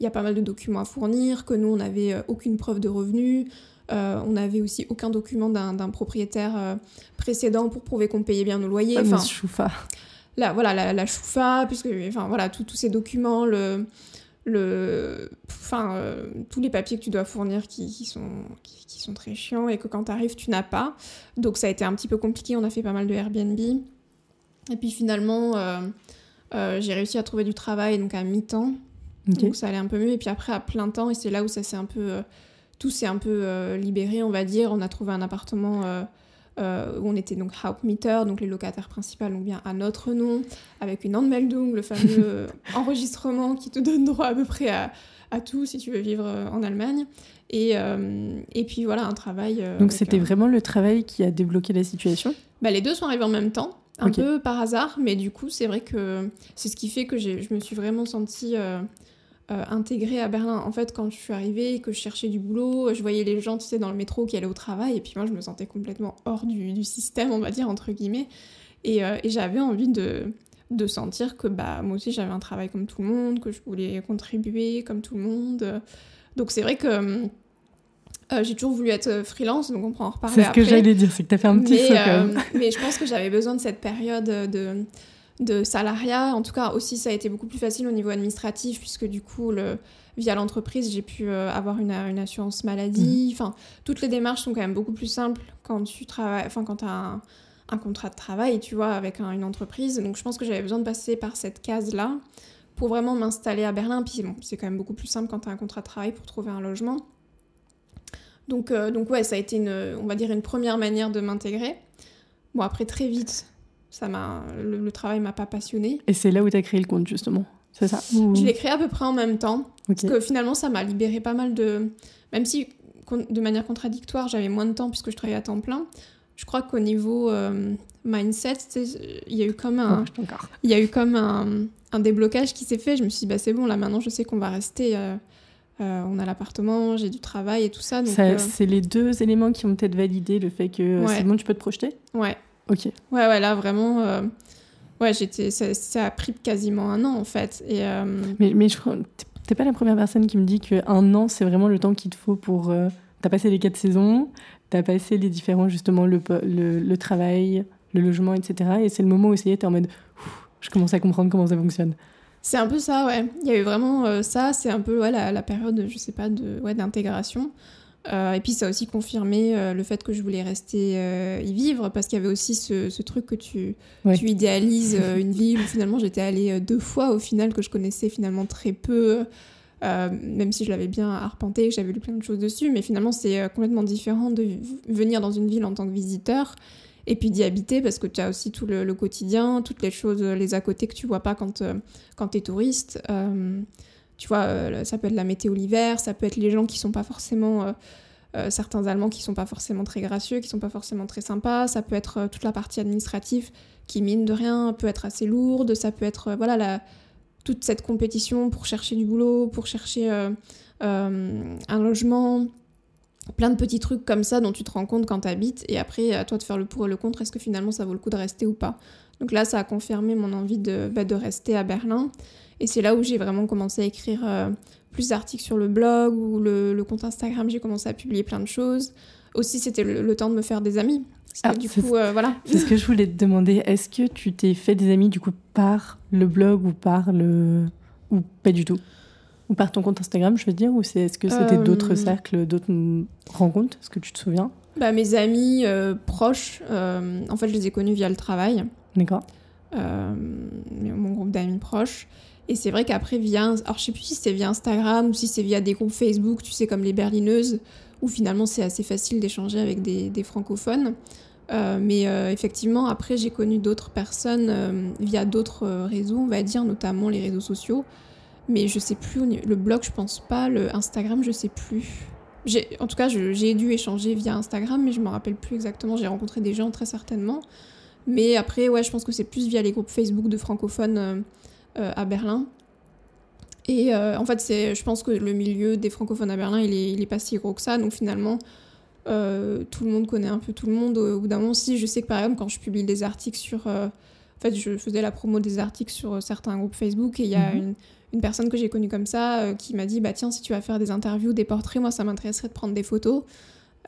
il y a pas mal de documents à fournir, que nous, on n'avait euh, aucune preuve de revenus. Euh, on n'avait aussi aucun document d'un propriétaire précédent pour prouver qu'on payait bien nos loyers. Enfin, choufa. Là, voilà, la, la choufa, puisque, enfin, voilà, tous ces documents, le, le, enfin, euh, tous les papiers que tu dois fournir qui, sont, qui, sont très chiants et que quand tu arrives, tu n'as pas. Donc ça a été un petit peu compliqué, on a fait pas mal de Airbnb. Et puis finalement, euh, euh, j'ai réussi à trouver du travail donc à mi-temps. Donc ça allait un peu mieux. Et puis après, à plein temps, et c'est là où ça s'est un peu. tout s'est un peu libéré, on va dire. On a trouvé un appartement euh, où on était donc Hauptmieter, donc les locataires principaux, donc bien à notre nom, avec une Anmeldung, le fameux enregistrement qui te donne droit à peu près à, à, tout si tu veux vivre euh, en Allemagne. Et, euh, et puis voilà, un travail. donc c'était vraiment le travail qui a débloqué la situation? Bah, Les deux sont arrivés en même temps un peu par hasard, mais du coup, c'est vrai que c'est ce qui fait que je me suis vraiment sentie euh, intégrée à Berlin. En fait, quand je suis arrivée et que je cherchais du boulot, je voyais les gens, tu sais, dans le métro qui allaient au travail, et puis moi, je me sentais complètement hors du, système, on va dire, entre guillemets. Et, euh, j'avais envie de, de sentir que bah, moi aussi, j'avais un travail comme tout le monde, que je voulais contribuer comme tout le monde. Donc, c'est vrai que. Euh, j'ai toujours voulu être freelance, donc on prend en reparler C'est ce que j'allais dire, c'est que tu as fait un petit mais, saut mais je pense que j'avais besoin de cette période de, de salariat. En tout cas, aussi, ça a été beaucoup plus facile au niveau administratif, puisque du coup, le, via l'entreprise, j'ai pu euh, avoir une, assurance maladie. Mhm. Enfin, toutes les démarches sont quand même beaucoup plus simples quand tu travailles, enfin, quand tu as un, contrat de travail, tu vois, avec une entreprise. Donc, je pense que j'avais besoin de passer par cette case-là pour vraiment m'installer à Berlin. Puis, bon, c'est quand même beaucoup plus simple quand tu as un contrat de travail pour trouver un logement. Donc, euh, donc ouais, ça a été, une, on va dire, une première manière de m'intégrer. Bon, après, très vite, ça m'a le, le, travail m'a pas passionné. Et c'est là où tu as créé le compte justement, c'est ça. Je l'ai créé à peu près en même temps. Parce que finalement ça m'a libéré pas mal de même si de manière contradictoire, j'avais moins de temps puisque je travaillais à temps plein. Je crois qu'au niveau euh, mindset, il y a eu comme un il y a eu comme un, un déblocage qui s'est fait, je me suis dit bah c'est bon là maintenant je sais qu'on va rester euh, euh, on a l'appartement, j'ai du travail et tout ça. C'est les deux éléments qui ont peut-être validé le fait que c'est bon, tu peux te projeter? Ouais, Ok. Ouais, ouais, là vraiment, euh, ouais, j'étais, ça, a pris quasiment un an en fait. Et, euh, Mais, mais je crois, t'es pas la première personne qui me dit qu'un an, c'est vraiment le temps qu'il te faut pour. Euh, t'as passé les quatre saisons, t'as passé les différents, justement, le, le, travail, le logement, etc. Et c'est le moment où c'est t'es en mode, je commence à comprendre comment ça fonctionne. C'est un peu ça, ouais. Il y a eu vraiment ça, c'est un peu ouais, la, la, période, je sais pas, de, ouais, d'intégration. Euh, et puis ça a aussi confirmé euh, le fait que je voulais rester euh, y vivre parce qu'il y avait aussi ce, truc que tu, tu idéalises une ville où finalement j'étais allée deux fois au final que je connaissais finalement très peu, même si je l'avais bien arpenté, que j'avais lu plein de choses dessus, mais finalement c'est complètement différent de venir dans une ville en tant que visiteur et puis d'y habiter parce que tu as aussi tout le, quotidien, toutes les choses, les à côté que tu vois pas quand, quand tu es touriste. Tu vois, euh, ça peut être la météo l'hiver, ça peut être les gens qui sont pas forcément. Euh, euh, certains Allemands qui sont pas forcément très gracieux, qui sont pas forcément très sympas, ça peut être toute la partie administrative qui, mine de rien, peut être assez lourde, ça peut être, voilà, toute cette compétition pour chercher du boulot, pour chercher un logement, plein de petits trucs comme ça dont tu te rends compte quand tu habites, et après, à toi de faire le pour et le contre, est-ce que finalement ça vaut le coup de rester ou pas? Donc là, ça a confirmé mon envie de, bah, de rester à Berlin. Et c'est là où j'ai vraiment commencé à écrire euh, plus d'articles sur le blog ou le, compte Instagram. J'ai commencé à publier plein de choses. Aussi, c'était le, temps de me faire des amis. Ah, du coup, euh, voilà. C'est ce que je voulais te demander. Est-ce que tu t'es fait des amis du coup par le blog ou par le ou pas du tout? Ou par ton compte Instagram, je veux dire, ou c'est est-ce que c'était d'autres euh, cercles, d'autres rencontres? Est-ce que tu te souviens? Bah, mes amis proches, en fait, je les ai connus via le travail. D'accord. mon groupe d'amis proches. Et c'est vrai qu'après, via. Alors, je sais plus si c'est via Instagram ou si c'est via des groupes Facebook, tu sais, comme les Berlineuses, où finalement c'est assez facile d'échanger avec des, francophones. Euh, mais euh, effectivement, après, j'ai connu d'autres personnes euh, via d'autres réseaux, on va dire, notamment les réseaux sociaux. Mais je sais plus, le blog, je pense pas, le Instagram, je sais plus. En tout cas, j'ai dû échanger via Instagram, mais je me rappelle plus exactement. J'ai rencontré des gens très certainement. Mais après, ouais, je pense que c'est plus via les groupes Facebook de francophones à Berlin. Et euh, en fait, c'est, je pense que le milieu des francophones à Berlin, il est, il est pas si gros que ça. Donc finalement, tout le monde connaît un peu tout le monde. Au bout d'un moment, si je sais que par exemple, quand je publie des articles sur. en fait, je faisais la promo des articles sur certains groupes Facebook et il y a mhm. une, une, personne que j'ai connue comme ça qui m'a dit Bah tiens, si tu vas faire des interviews, des portraits, moi ça m'intéresserait de prendre des photos.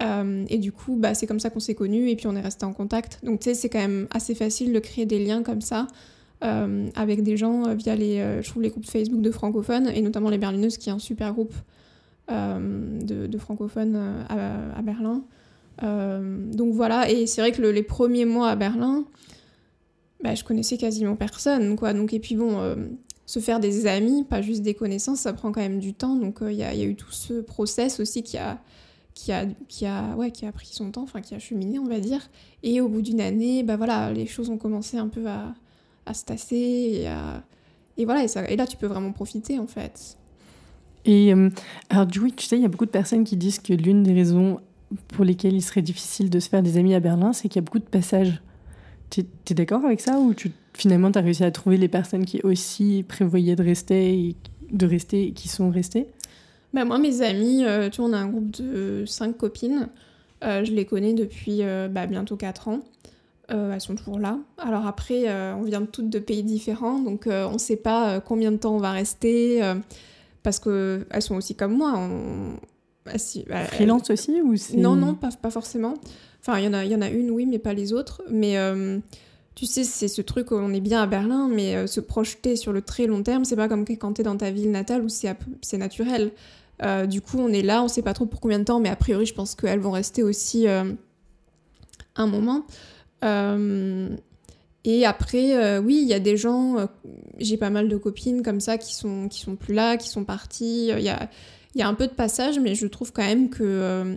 et du coup, bah, c'est comme ça qu'on s'est connus et puis on est resté en contact. Donc, tu sais, c'est quand même assez facile de créer des liens comme ça. Euh, avec des gens euh, via les, euh, je trouve les groupes Facebook de francophones et notamment les Berlineuses qui est un super groupe de, francophones à, Berlin. donc voilà, et c'est vrai que les premiers mois à Berlin, bah, je connaissais quasiment personne, quoi. Donc, et puis bon, se faire des amis, pas juste des connaissances, ça prend quand même du temps. Donc il y, a eu tout ce process aussi qui a, qui a, qui a, ouais, qui a pris son temps, enfin qui a cheminé, on va dire. Et au bout d'une année, bah voilà, les choses ont commencé un peu à, à se tasser et, et voilà, et, ça, et, là tu peux vraiment profiter en fait. Et euh, alors coup, tu sais, il y a beaucoup de personnes qui disent que l'une des raisons pour lesquelles il serait difficile de se faire des amis à Berlin, c'est qu'il y a beaucoup de passages. Tu es, d'accord avec ça ou tu, finalement tu as réussi à trouver les personnes qui aussi prévoyaient de rester et, de rester et qui sont restées? Bah moi, mes amis, euh, tu vois, on a un groupe de cinq copines. Euh, je les connais depuis bah, bientôt 4 ans. Euh, elles sont toujours là. Alors après, euh, on vient toutes de pays différents, donc euh, on ne sait pas combien de temps on va rester, parce qu'elles sont aussi comme moi. On... Bah, Freelance aussi ou Non, non, pas, pas forcément. Enfin, il y, en a, y en a une, oui, mais pas les autres. Mais tu sais, c'est ce truc, on est bien à Berlin, mais se projeter sur le très long terme, c'est pas comme quand tu es dans ta ville natale où c'est naturel. du coup, on est là, on sait pas trop pour combien de temps, mais a priori, je pense qu'elles vont rester aussi un moment. Euh, et après, euh, oui, il y a des gens, euh, j'ai pas mal de copines comme ça qui sont, qui sont plus là, qui sont parties. Il y a, y a un peu de passage, mais je trouve quand même que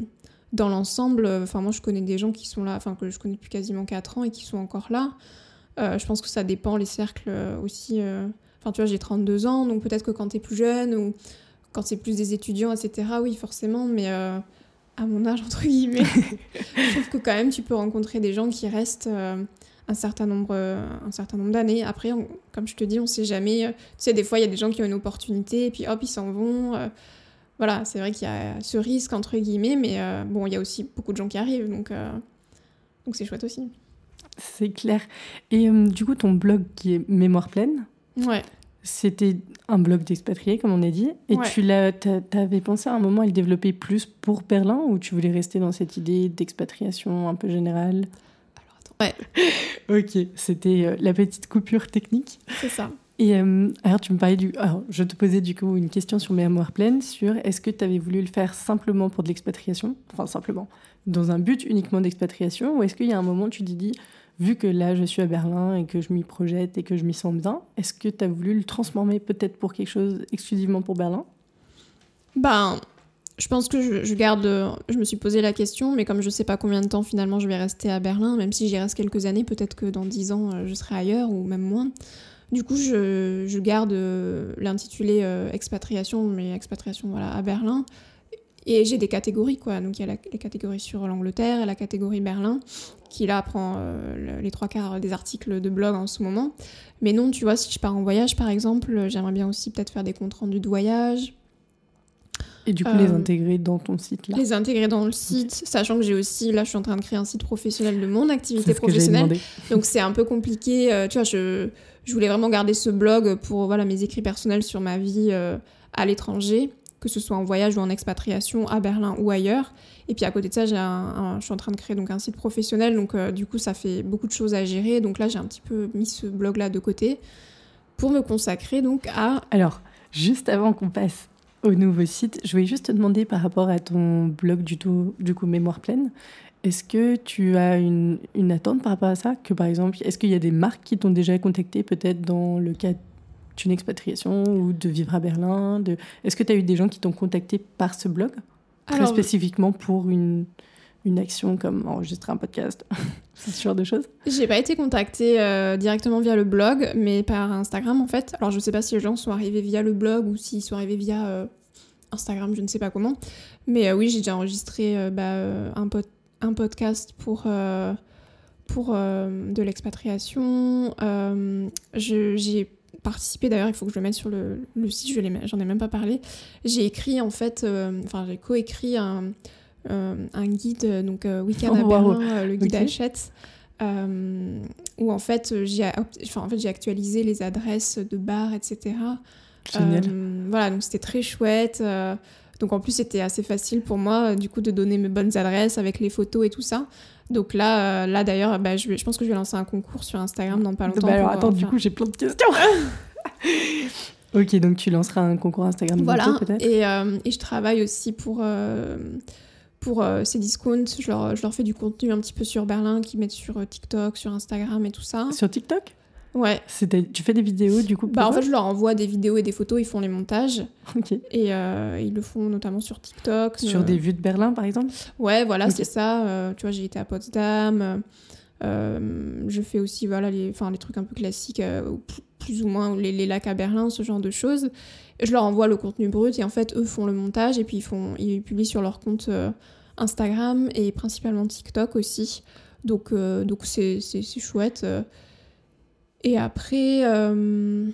dans l'ensemble, enfin moi je connais des gens qui sont là, enfin que je connais depuis quasiment 4 ans et qui sont encore là. je pense que ça dépend les cercles aussi. Enfin tu vois, j'ai 32 ans, donc peut-être que quand t'es plus jeune ou quand c'est plus des étudiants, etc., oui forcément, mais à mon âge, entre guillemets, je trouve que quand même tu peux rencontrer des gens qui restent euh, un certain nombre, euh, un certain nombre d'années. Après, comme je te dis, on sait jamais. Euh, tu sais, des fois, il y a des gens qui ont une opportunité et puis hop, ils s'en vont. voilà, c'est vrai qu'il y a ce risque, entre guillemets, mais bon, il y a aussi beaucoup de gens qui arrivent, donc donc c'est chouette aussi. C'est clair. Et du coup, ton blog qui est Mémoire pleine? Ouais. C'était un blog d'expatriés, comme on a dit. Et tu l'as, avais pensé à un moment à le développer plus pour Berlin ou tu voulais rester dans cette idée d'expatriation un peu générale? Alors, attends. Ouais. ok, c'était euh, la petite coupure technique. C'est ça. Et euh, alors, tu me parlais du. Alors, je te posais du coup une question sur Mémoire pleine sur est-ce que tu avais voulu le faire simplement pour de l'expatriation? Enfin, simplement, dans un but uniquement d'expatriation Ou est-ce qu'il y a un moment où tu t'es dit vu que là je suis à Berlin et que je m'y projette et que je m'y sens bien, est-ce que tu as voulu le transformer peut-être pour quelque chose exclusivement pour Berlin? Ben, je pense que je, garde. Je me suis posé la question, mais comme je sais pas combien de temps finalement je vais rester à Berlin, même si j'y reste quelques années, peut-être que dans dix ans euh, je serai ailleurs ou même moins. Du coup, je, garde euh, l'intitulé euh, expatriation, mais expatriation voilà, à Berlin. Et j'ai des catégories, quoi. Donc il y a les catégories sur l'Angleterre et la catégorie Berlin, qui là prend euh, les trois quarts des articles de blog en ce moment. Mais non, tu vois, si je pars en voyage, par exemple, j'aimerais bien aussi peut-être faire des comptes rendus de voyage. Et du coup, les euh, intégrer dans ton site là Les intégrer dans le site, sachant que j'ai aussi, là, je suis en train de créer un site professionnel de mon activité professionnelle. Donc c'est un peu compliqué. Euh, tu vois, je, je, voulais vraiment garder ce blog pour voilà, mes écrits personnels sur ma vie à l'étranger que ce soit en voyage ou en expatriation à Berlin ou ailleurs. Et puis à côté de ça, j'ai je suis en train de créer donc un site professionnel, donc euh, du coup ça fait beaucoup de choses à gérer. Donc là j'ai un petit peu mis ce blog-là de côté pour me consacrer donc à... Alors, juste avant qu'on passe au nouveau site, je voulais juste te demander par rapport à ton blog du, tout, du coup Mémoire pleine, est-ce que tu as une, une, attente par rapport à ça? Que par exemple, est-ce qu'il y a des marques qui t'ont déjà contacté peut-être dans le cadre une expatriation ou de vivre à Berlin de... Est-ce que tu as eu des gens qui t'ont contacté par ce blog? Très spécifiquement pour une, une action comme enregistrer un podcast Ce genre de choses? J'ai pas été contactée euh, directement via le blog, mais par Instagram en fait. Alors je sais pas si les gens sont arrivés via le blog ou s'ils sont arrivés via euh, Instagram, je ne sais pas comment. Mais euh, oui, j'ai déjà enregistré bah, un, un podcast pour pour de l'expatriation. j'ai participé d'ailleurs, il faut que je le mette sur le, le site, j'en ai même pas parlé. J'ai écrit en fait, euh, enfin j'ai coécrit un, un guide, donc Weekend à Berlin, le guide Hachette. où en fait j'ai enfin, en fait, actualisé les adresses de bars, etc. voilà, donc c'était très chouette. donc en plus c'était assez facile pour moi du coup de donner mes bonnes adresses avec les photos et tout ça. Donc là, là d'ailleurs, bah, je, je, pense que je vais lancer un concours sur Instagram dans pas longtemps. Bah alors attends, du coup j'ai plein de questions. ok, donc tu lanceras un concours Instagram voilà, peut-être et, euh, et, je travaille aussi pour, euh, pour euh, ces discounts. Je leur, je leur, fais du contenu un petit peu sur Berlin, qui mettent sur TikTok, sur Instagram et tout ça. Sur TikTok? Ouais. Tu fais des vidéos du coup Bah en fait, je leur envoie des vidéos et des photos, ils font les montages. Ok. Et ils le font notamment sur TikTok. Sur des vues de Berlin par exemple Ouais, voilà, c'est ça. tu vois, j'ai été à Potsdam. je fais aussi voilà, les, les trucs un peu classiques, plus ou moins les, lacs à Berlin, ce genre de choses. Je leur envoie le contenu brut et en fait, eux font le montage et puis ils, font, ils publient sur leur compte euh, Instagram et principalement TikTok aussi. Donc euh, donc c'est chouette. Et après. Euh,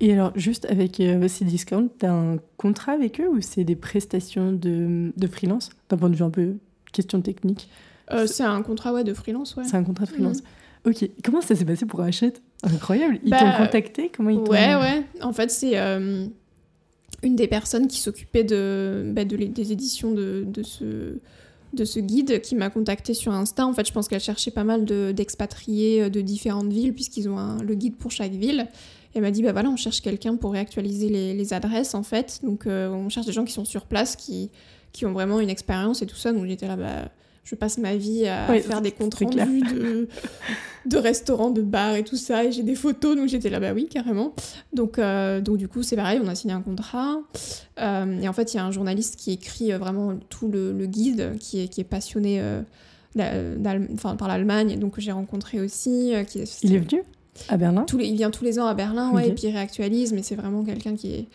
et alors, juste avec ces discounts, tu as un contrat avec eux ou c'est des prestations de, de freelance? D'un point de vue un peu question technique C'est un contrat ouais, de freelance, ouais. C'est un contrat de freelance. Mhm. Ok. Comment ça s'est passé pour Hachette? Incroyable. Ils t'ont bah, contacté? Comment ils Ouais, ouais. En fait, c'est euh, une des personnes qui s'occupait de, bah, de, des éditions de, de, ce, de ce guide qui m'a contacté sur Insta. En fait, je pense qu'elle cherchait pas mal d'expatriés euh, de, différentes villes, puisqu'ils ont le guide pour chaque ville. Elle m'a dit, bah voilà, on cherche quelqu'un pour réactualiser les, les, adresses, en fait. Donc, euh, on cherche des gens qui sont sur place, qui, qui ont vraiment une expérience et tout ça. Donc, j'étais là, bah je passe ma vie à faire des comptes rendus de, de, restaurants, de bars et tout ça. Et j'ai des photos, donc j'étais là, bah oui, carrément. Donc, euh, donc du coup, c'est pareil, on a signé un contrat. Euh, et en fait, il y a un journaliste qui écrit euh, vraiment tout le, guide, qui est, qui est passionné par l'Allemagne, donc j'ai rencontré aussi. qui il est venu à Berlin? Tous Il vient tous les ans à Berlin, ouais, et puis il réactualise, mais c'est vraiment quelqu'un qui est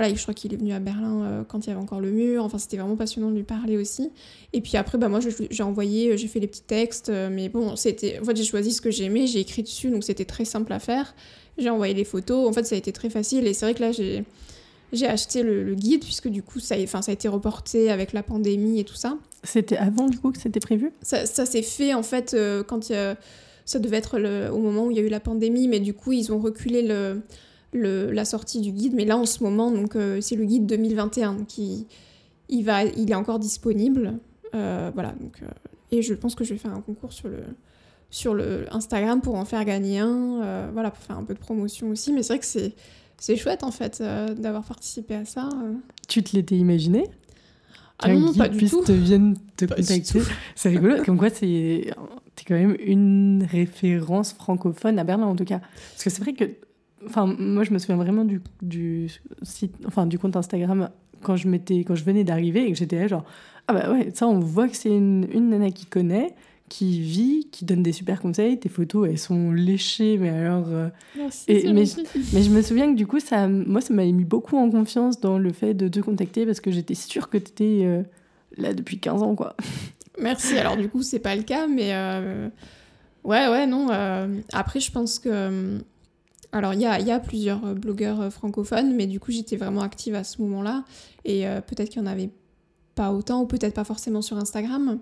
voilà, je crois qu'il est venu à Berlin euh, quand il y avait encore le mur. Enfin, c'était vraiment passionnant de lui parler aussi. Et puis après, bah, moi, j'ai envoyé, euh, j'ai fait les petits textes. Euh, mais bon, c'était. En fait, j'ai choisi ce que j'aimais, j'ai écrit dessus, donc c'était très simple à faire. J'ai envoyé les photos. En fait, ça a été très facile. Et c'est vrai que là, j'ai. J'ai acheté le, guide puisque du coup ça, enfin, ça a été reporté avec la pandémie et tout ça. C'était avant du coup que c'était prévu? Ça, ça s'est fait en fait quand ça devait être le, au moment où il y a eu la pandémie, mais du coup ils ont reculé le, la sortie du guide. Mais là, en ce moment, donc euh, c'est le guide 2021 qui il va, il est encore disponible. Euh, voilà. Donc, euh, et je pense que je vais faire un concours sur le sur le Instagram pour en faire gagner un. voilà, pour faire un peu de promotion aussi. Mais c'est vrai que c'est c'est chouette en fait d'avoir participé à ça. Tu te l'étais imaginé? Ah non, pas du tout. te viennent te contacter. C'est rigolo. Comme quoi, c'est quand même une référence francophone à Berlin en tout cas. Parce que c'est vrai que Enfin, moi, je me souviens vraiment du, du, site, enfin, du compte Instagram quand je, quand je venais d'arriver et que j'étais là, genre, ah bah ouais, ça, on voit que c'est une, une nana qui connaît, qui vit, qui donne des super conseils. Tes photos, elles sont léchées, mais alors. Euh, Merci, et, mais, mais, je me souviens que du coup, ça, moi, ça m'avait mis beaucoup en confiance dans le fait de te contacter parce que j'étais sûre que tu étais euh, là depuis 15 ans, quoi. Merci. Alors, du coup, c'est pas le cas, mais. Euh, ouais, ouais, non. Après, je pense que alors, il y a, plusieurs euh, blogueurs euh, francophones, mais du coup, j'étais vraiment active à ce moment-là. Et euh, peut-être qu'il n'y en avait pas autant, ou peut-être pas forcément sur Instagram.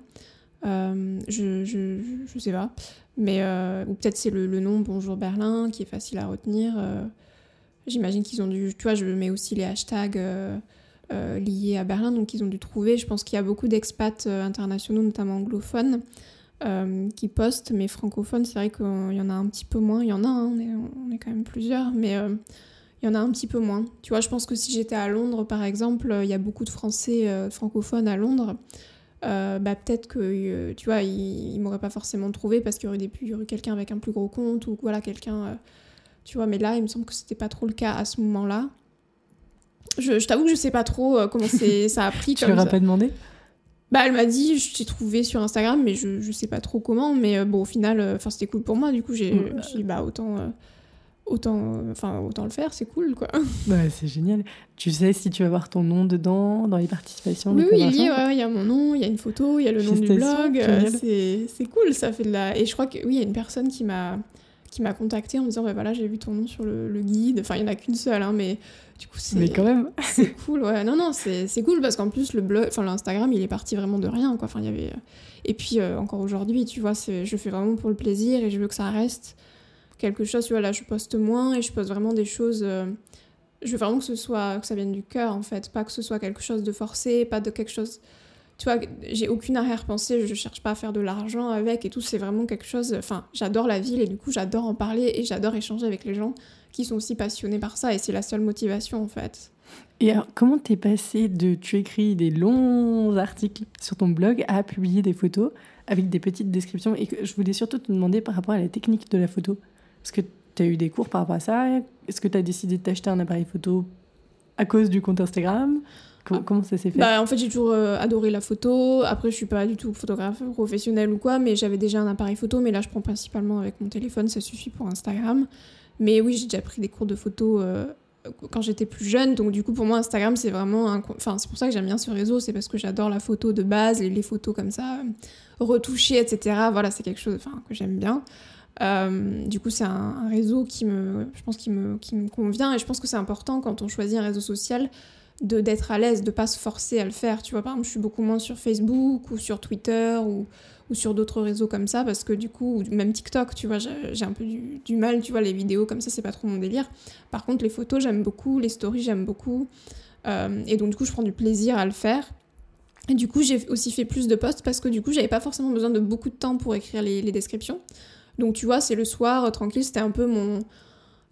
je, je, sais pas. Mais, ou peut-être c'est le, nom Bonjour Berlin qui est facile à retenir. J'imagine qu'ils ont dû. Tu vois, je mets aussi les hashtags liés à Berlin, donc ils ont dû trouver. Je pense qu'il y a beaucoup d'expats internationaux, notamment anglophones, euh, qui postent, mais francophones, c'est vrai qu'il y en a un petit peu moins. Il y en a, hein, on, est, on, est, quand même plusieurs, mais euh, il y en a un petit peu moins. Tu vois, je pense que si j'étais à Londres, par exemple, il y a beaucoup de Français euh, francophones à Londres. bah, peut-être que, tu vois, ils, ne m'auraient pas forcément trouvé parce qu'il y aurait, des, quelqu'un avec un plus gros compte ou voilà, quelqu'un... tu vois, mais là, il me semble que c'était pas trop le cas à ce moment-là. Je, je t'avoue que je sais pas trop comment ça a pris. tu leur as pas demandé? Bah, elle m'a dit, je t'ai trouvé sur Instagram, mais je, je sais pas trop comment. Mais euh, bon, au final, euh, enfin c'était cool pour moi. Du coup, j'ai dit, bah, autant, euh, autant, enfin autant le faire, c'est cool, quoi. Ouais, c'est génial. Tu sais si tu vas voir ton nom dedans, dans les participations Oui, oui il y, a, il y a mon nom, il y a une photo, il y a le nom du blog. c'est cool, ça fait de la. Et je crois que, oui, il y a une personne qui m'a qui m'a contacté en me disant bah voilà j'ai vu ton nom sur le, guide enfin il n'y en a qu'une seule hein, mais du coup c'est mais quand même. c'est cool ouais. Non non c'est cool parce qu'en plus le blog enfin l'Instagram il est parti vraiment de rien quoi. Enfin il y avait et puis euh, encore aujourd'hui tu vois c'est je fais vraiment pour le plaisir et je veux que ça reste quelque chose tu vois là je poste moins et je poste vraiment des choses euh, je veux vraiment que ce soit que ça vienne du cœur en fait. Pas que ce soit quelque chose de forcé pas de quelque chose tu vois, j'ai aucune arrière-pensée, je cherche pas à faire de l'argent avec et tout, c'est vraiment quelque chose. Enfin, j'adore la ville et du coup, j'adore en parler et j'adore échanger avec les gens qui sont aussi passionnés par ça et c'est la seule motivation en fait. Et alors, comment t'es passé de tu écris des longs articles sur ton blog à publier des photos avec des petites descriptions? Et que je voulais surtout te demander par rapport à la technique de la photo. Est-ce que tu as eu des cours par rapport à ça Est-ce que tu as décidé de t'acheter un appareil photo à cause du compte Instagram? Comment, ça s'est fait? Bah, En fait, j'ai toujours euh, adoré la photo. Après, je suis pas du tout photographe professionnel ou quoi, mais j'avais déjà un appareil photo. Mais là, je prends principalement avec mon téléphone, ça suffit pour Instagram. Mais oui, j'ai déjà pris des cours de photo euh, quand j'étais plus jeune. Donc, du coup, pour moi, Instagram, c'est vraiment un. Enfin, c'est pour ça que j'aime bien ce réseau. C'est parce que j'adore la photo de base, les, photos comme ça, retouchées, etc. Voilà, c'est quelque chose que j'aime bien. Euh, du coup, c'est un, réseau qui me, je pense, qui me, convient. Et je pense que c'est important quand on choisit un réseau social d'être à l'aise, de pas se forcer à le faire. Tu vois, par exemple, je suis beaucoup moins sur Facebook ou sur Twitter ou, ou sur d'autres réseaux comme ça parce que du coup, même TikTok, tu vois, j'ai un peu du, mal, tu vois, les vidéos comme ça, c'est pas trop mon délire. Par contre, les photos, j'aime beaucoup, les stories, j'aime beaucoup. Euh, et donc, du coup, je prends du plaisir à le faire. Et du coup, j'ai aussi fait plus de posts parce que du coup, j'avais pas forcément besoin de beaucoup de temps pour écrire les, descriptions. Donc, tu vois, c'est le soir, euh, tranquille, c'était un peu mon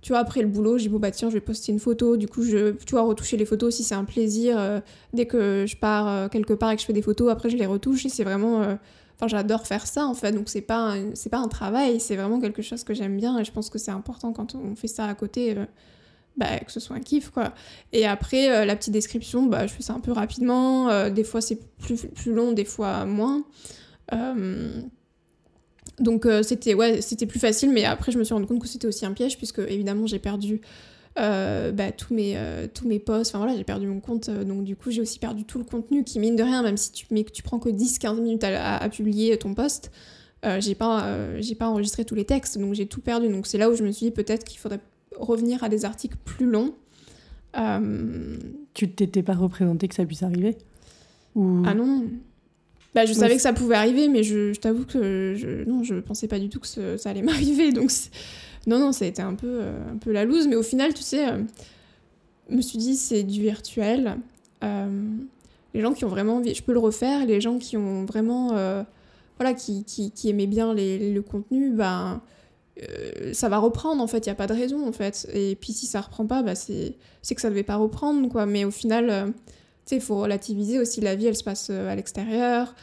tu vois, après le boulot, j'ai dit, bon, bah tiens, je vais poster une photo. Du coup, je, tu vois, retoucher les photos si c'est un plaisir. Euh, dès que je pars quelque part et que je fais des photos, après, je les retouche. Et c'est vraiment. Euh, enfin, j'adore faire ça, en fait. Donc, c'est pas, c'est pas un travail, c'est vraiment quelque chose que j'aime bien. Et je pense que c'est important quand on fait ça à côté. Bah, que ce soit un kiff quoi. Et après la petite description, bah, je fais ça un peu rapidement, des fois c'est plus, plus long, des fois moins. Donc euh, c'était ouais, c'était plus facile, mais après je me suis rendu compte que c'était aussi un piège, puisque évidemment j'ai perdu euh, bah, tous, mes, euh, tous mes posts, enfin voilà, j'ai perdu mon compte, donc du coup j'ai aussi perdu tout le contenu qui, mine de rien, même si tu, mais que tu prends que 10-15 minutes à, publier ton post, j'ai pas, j'ai pas enregistré tous les textes, donc j'ai tout perdu. Donc c'est là où je me suis dit peut-être qu'il faudrait revenir à des articles plus longs. Tu t'étais pas représenté que ça puisse arriver Ou... Ah non, bah, je savais que ça pouvait arriver, mais je, t'avoue que je, non, je pensais pas du tout que ça allait m'arriver. Donc, non, non, ça a été un peu, euh, un peu la loose. Mais au final, tu sais, euh, je me suis dit, c'est du virtuel. Euh, les gens qui ont vraiment envie, je peux le refaire. Les gens qui ont vraiment, voilà, qui, qui, aimaient bien les, le contenu, ben, ça va reprendre en fait. Il y a pas de raison en fait. Et puis si ça reprend pas, bah, c'est que ça devait pas reprendre quoi. Mais au final il faut relativiser aussi. La vie, elle se passe à l'extérieur.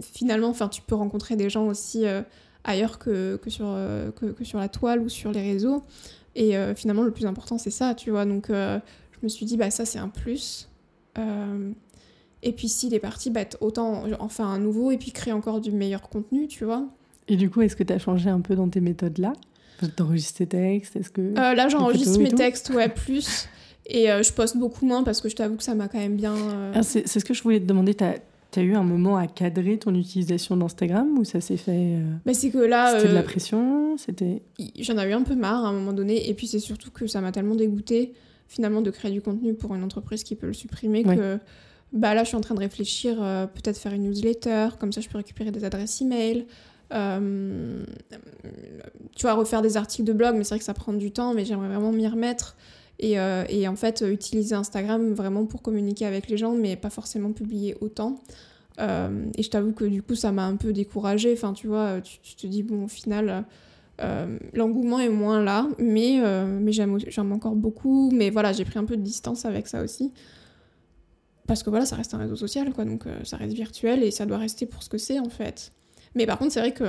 Finalement, enfin, tu peux rencontrer des gens aussi ailleurs que, que sur, que, sur la toile ou sur les réseaux. Et finalement, le plus important, c'est ça, tu vois. Donc, je me suis dit, bah, ça, c'est un plus. et puis, s'il est parti, bah, autant en faire un nouveau et puis créer encore du meilleur contenu, tu vois. Et du coup, est-ce que tu as changé un peu dans tes méthodes là T'enregistres tes textes Est-ce que Là, j'enregistre mes textes, ouais, plus. Et euh, je poste beaucoup moins parce que je t'avoue que ça m'a quand même bien. Euh, ah, c'est ce que je voulais te demander. Tu as, eu un moment à cadrer ton utilisation d'Instagram ou ça s'est fait. Euh, bah, c'est que là. C'était de la pression C'était. J'en ai eu un peu marre à un moment donné. Et puis c'est surtout que ça m'a tellement dégoûté finalement de créer du contenu pour une entreprise qui peut le supprimer que. Bah là, je suis en train de réfléchir, peut-être faire une newsletter, comme ça je peux récupérer des adresses email. Euh, tu vois, refaire des articles de blog, mais c'est vrai que ça prend du temps, mais j'aimerais vraiment m'y remettre. Euh, et, en fait, utiliser Instagram vraiment pour communiquer avec les gens, mais pas forcément publier autant. Euh, et je t'avoue que du coup, ça m'a un peu découragée. Enfin, tu vois, tu, te dis, bon, au final, euh, l'engouement est moins là, mais, mais j'aime encore beaucoup. Mais voilà, j'ai pris un peu de distance avec ça aussi. Parce que voilà, ça reste un réseau social, quoi. Donc ça reste virtuel et ça doit rester pour ce que c'est, en fait. Mais par contre, c'est vrai que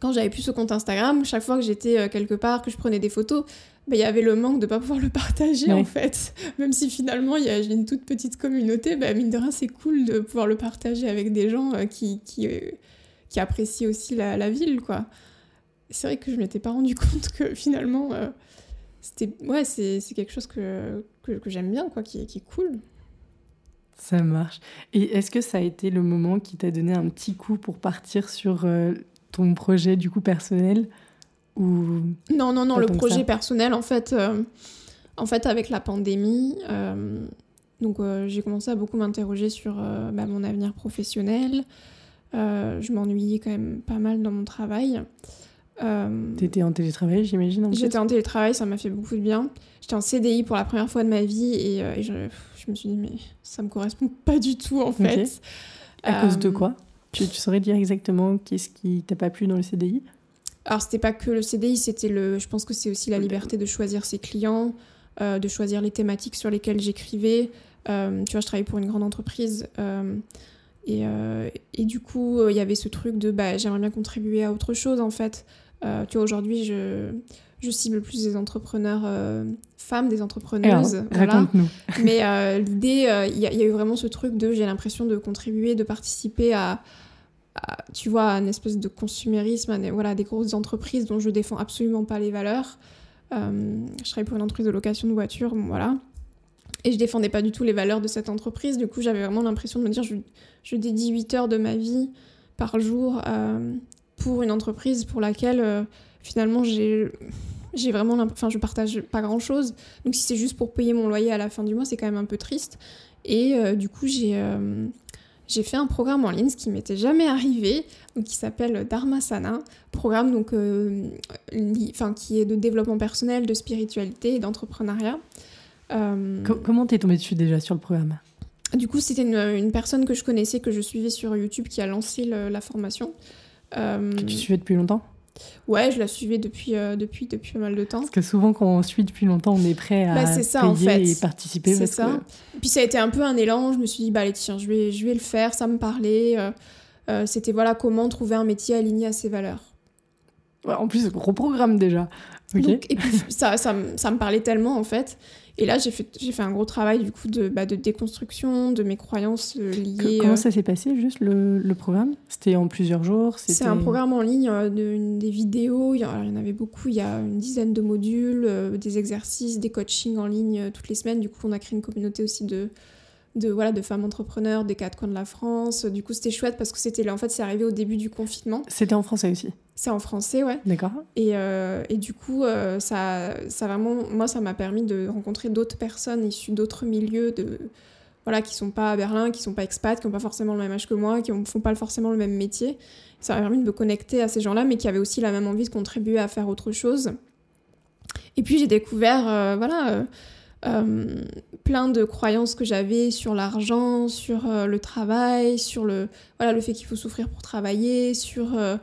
quand j'avais plus ce compte Instagram, chaque fois que j'étais quelque part, que je prenais des photos, bah, il y avait le manque de pas pouvoir le partager en fait. Même si finalement il y a une toute petite communauté, bah, mine de rien c'est cool de pouvoir le partager avec des gens euh, qui, qui, euh, qui, apprécient aussi la, la ville quoi. C'est vrai que je m'étais pas rendu compte que finalement euh, c'était ouais c'est quelque chose que, que, que j'aime bien quoi, qui, qui est cool. Ça marche. Et est-ce que ça a été le moment qui t'a donné un petit coup pour partir sur ton projet du coup personnel? Ou Non, non, non, le projet personnel, en fait, euh, en fait, avec la pandémie, euh, donc euh, j'ai commencé à beaucoup m'interroger sur bah, mon avenir professionnel. Je m'ennuyais quand même pas mal dans mon travail. T'étais en télétravail, j'imagine J'étais en télétravail, ça m'a fait beaucoup de bien. J'étais en CDI pour la première fois de ma vie et, et je, je me suis dit, mais ça me correspond pas du tout en fait. À cause de quoi? Tu, tu saurais dire exactement qu'est-ce qui t'a pas plu dans le CDI Alors, c'était pas que le CDI, c'était le. Je pense que c'est aussi la liberté de choisir ses clients, euh, de choisir les thématiques sur lesquelles j'écrivais. Euh, tu vois, je travaillais pour une grande entreprise. euh, et, et du coup, il y avait ce truc de bah, j'aimerais bien contribuer à autre chose en fait. Tu vois, aujourd'hui, je, je cible plus des entrepreneurs femmes, des Alors, entrepreneuses. voilà. raconte-nous. Mais l'idée, il y, y a eu vraiment ce truc de j'ai l'impression de contribuer, de participer à, tu vois, à une espèce de consumérisme, à des, voilà, des grosses entreprises dont je défends absolument pas les valeurs. Euh, je travaille pour une entreprise de location de voitures, voilà. Et je défendais pas du tout les valeurs de cette entreprise. Du coup, j'avais vraiment l'impression de me dire, je, je dédie 8 heures de ma vie par jour euh, pour une entreprise pour laquelle euh, finalement j'ai j'ai vraiment enfin je partage pas grand chose donc si c'est juste pour payer mon loyer à la fin du mois c'est quand même un peu triste et euh, du coup j'ai euh, j'ai fait un programme en ligne ce qui m'était jamais arrivé qui s'appelle Dharmasana programme donc euh, li- enfin qui est de développement personnel de spiritualité et d'entrepreneuriat. Euh, Co- comment t'es tombée dessus déjà sur le programme? Du coup, c'était une, une personne que je connaissais, que je suivais sur YouTube, qui a lancé le- la formation. Euh, que tu suivais depuis longtemps? Ouais, je la suivais depuis, euh, depuis, depuis pas mal de temps. Parce que souvent, quand on suit depuis longtemps, on est prêt à Bah, ça, en fait. et participer. C'est ça. que- Puis ça a été un peu un élan. Je me suis dit, bah allez, tiens, je vais, je vais le faire. Ça me parlait. Euh, euh, C'était voilà comment trouver un métier aligné à ses valeurs. Ouais, en plus, gros programme déjà. Donc, et puis ça, ça, me- ça me parlait tellement en fait. Et là, j'ai fait, j'ai fait un gros travail du coup de, bah, de déconstruction de mes croyances euh, liées. Comment euh, ça s'est passé, juste le, le programme? C'était en plusieurs jours C'est un programme en ligne, euh, de, une- des vidéos, il y, en- avait beaucoup, il y a une dizaine de modules, euh, des exercices, des coachings en ligne toutes les semaines. Du coup, on a créé une communauté aussi de, de, voilà, de femmes entrepreneurs des quatre coins de la France. Du coup, c'était chouette parce que c'était là, en fait, c'est arrivé au début du confinement. C'était en français aussi, C'est en français, ouais. d'accord Et, euh, et du coup, euh, ça, ça vraiment, moi, ça m'a permis de rencontrer d'autres personnes issues d'autres milieux, de, voilà, qui sont pas à Berlin, qui sont pas expats, qui n'ont pas forcément le même âge que moi, qui ne font pas forcément le même métier. Ça m'a permis de me connecter à ces gens-là, mais qui avaient aussi la même envie de contribuer à faire autre chose. Et puis j'ai découvert, euh, voilà, euh, plein de croyances que j'avais sur l'argent, sur euh, le travail, sur le, voilà, le fait qu'il faut souffrir pour travailler, sur euh,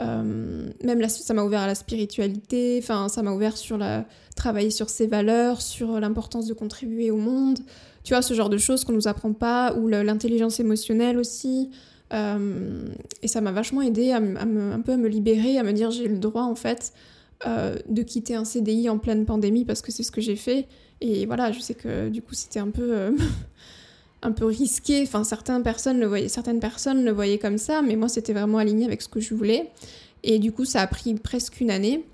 même ça m'a ouvert à la spiritualité, enfin ça m'a ouvert sur la travailler sur ses valeurs, sur l'importance de contribuer au monde, tu vois ce genre de choses qu'on nous apprend pas, ou l'intelligence émotionnelle aussi. Et ça m'a vachement aidé à, me- un peu à me libérer, à me dire j'ai le droit en fait de quitter un CDI en pleine pandémie parce que c'est ce que j'ai fait. Et voilà, je sais que du coup c'était un peu euh, un peu risqué. Enfin, certaines personnes le voyaient, certaines personnes le voyaient comme ça, mais moi c'était vraiment aligné avec ce que je voulais. Et du coup, ça a pris presque une année.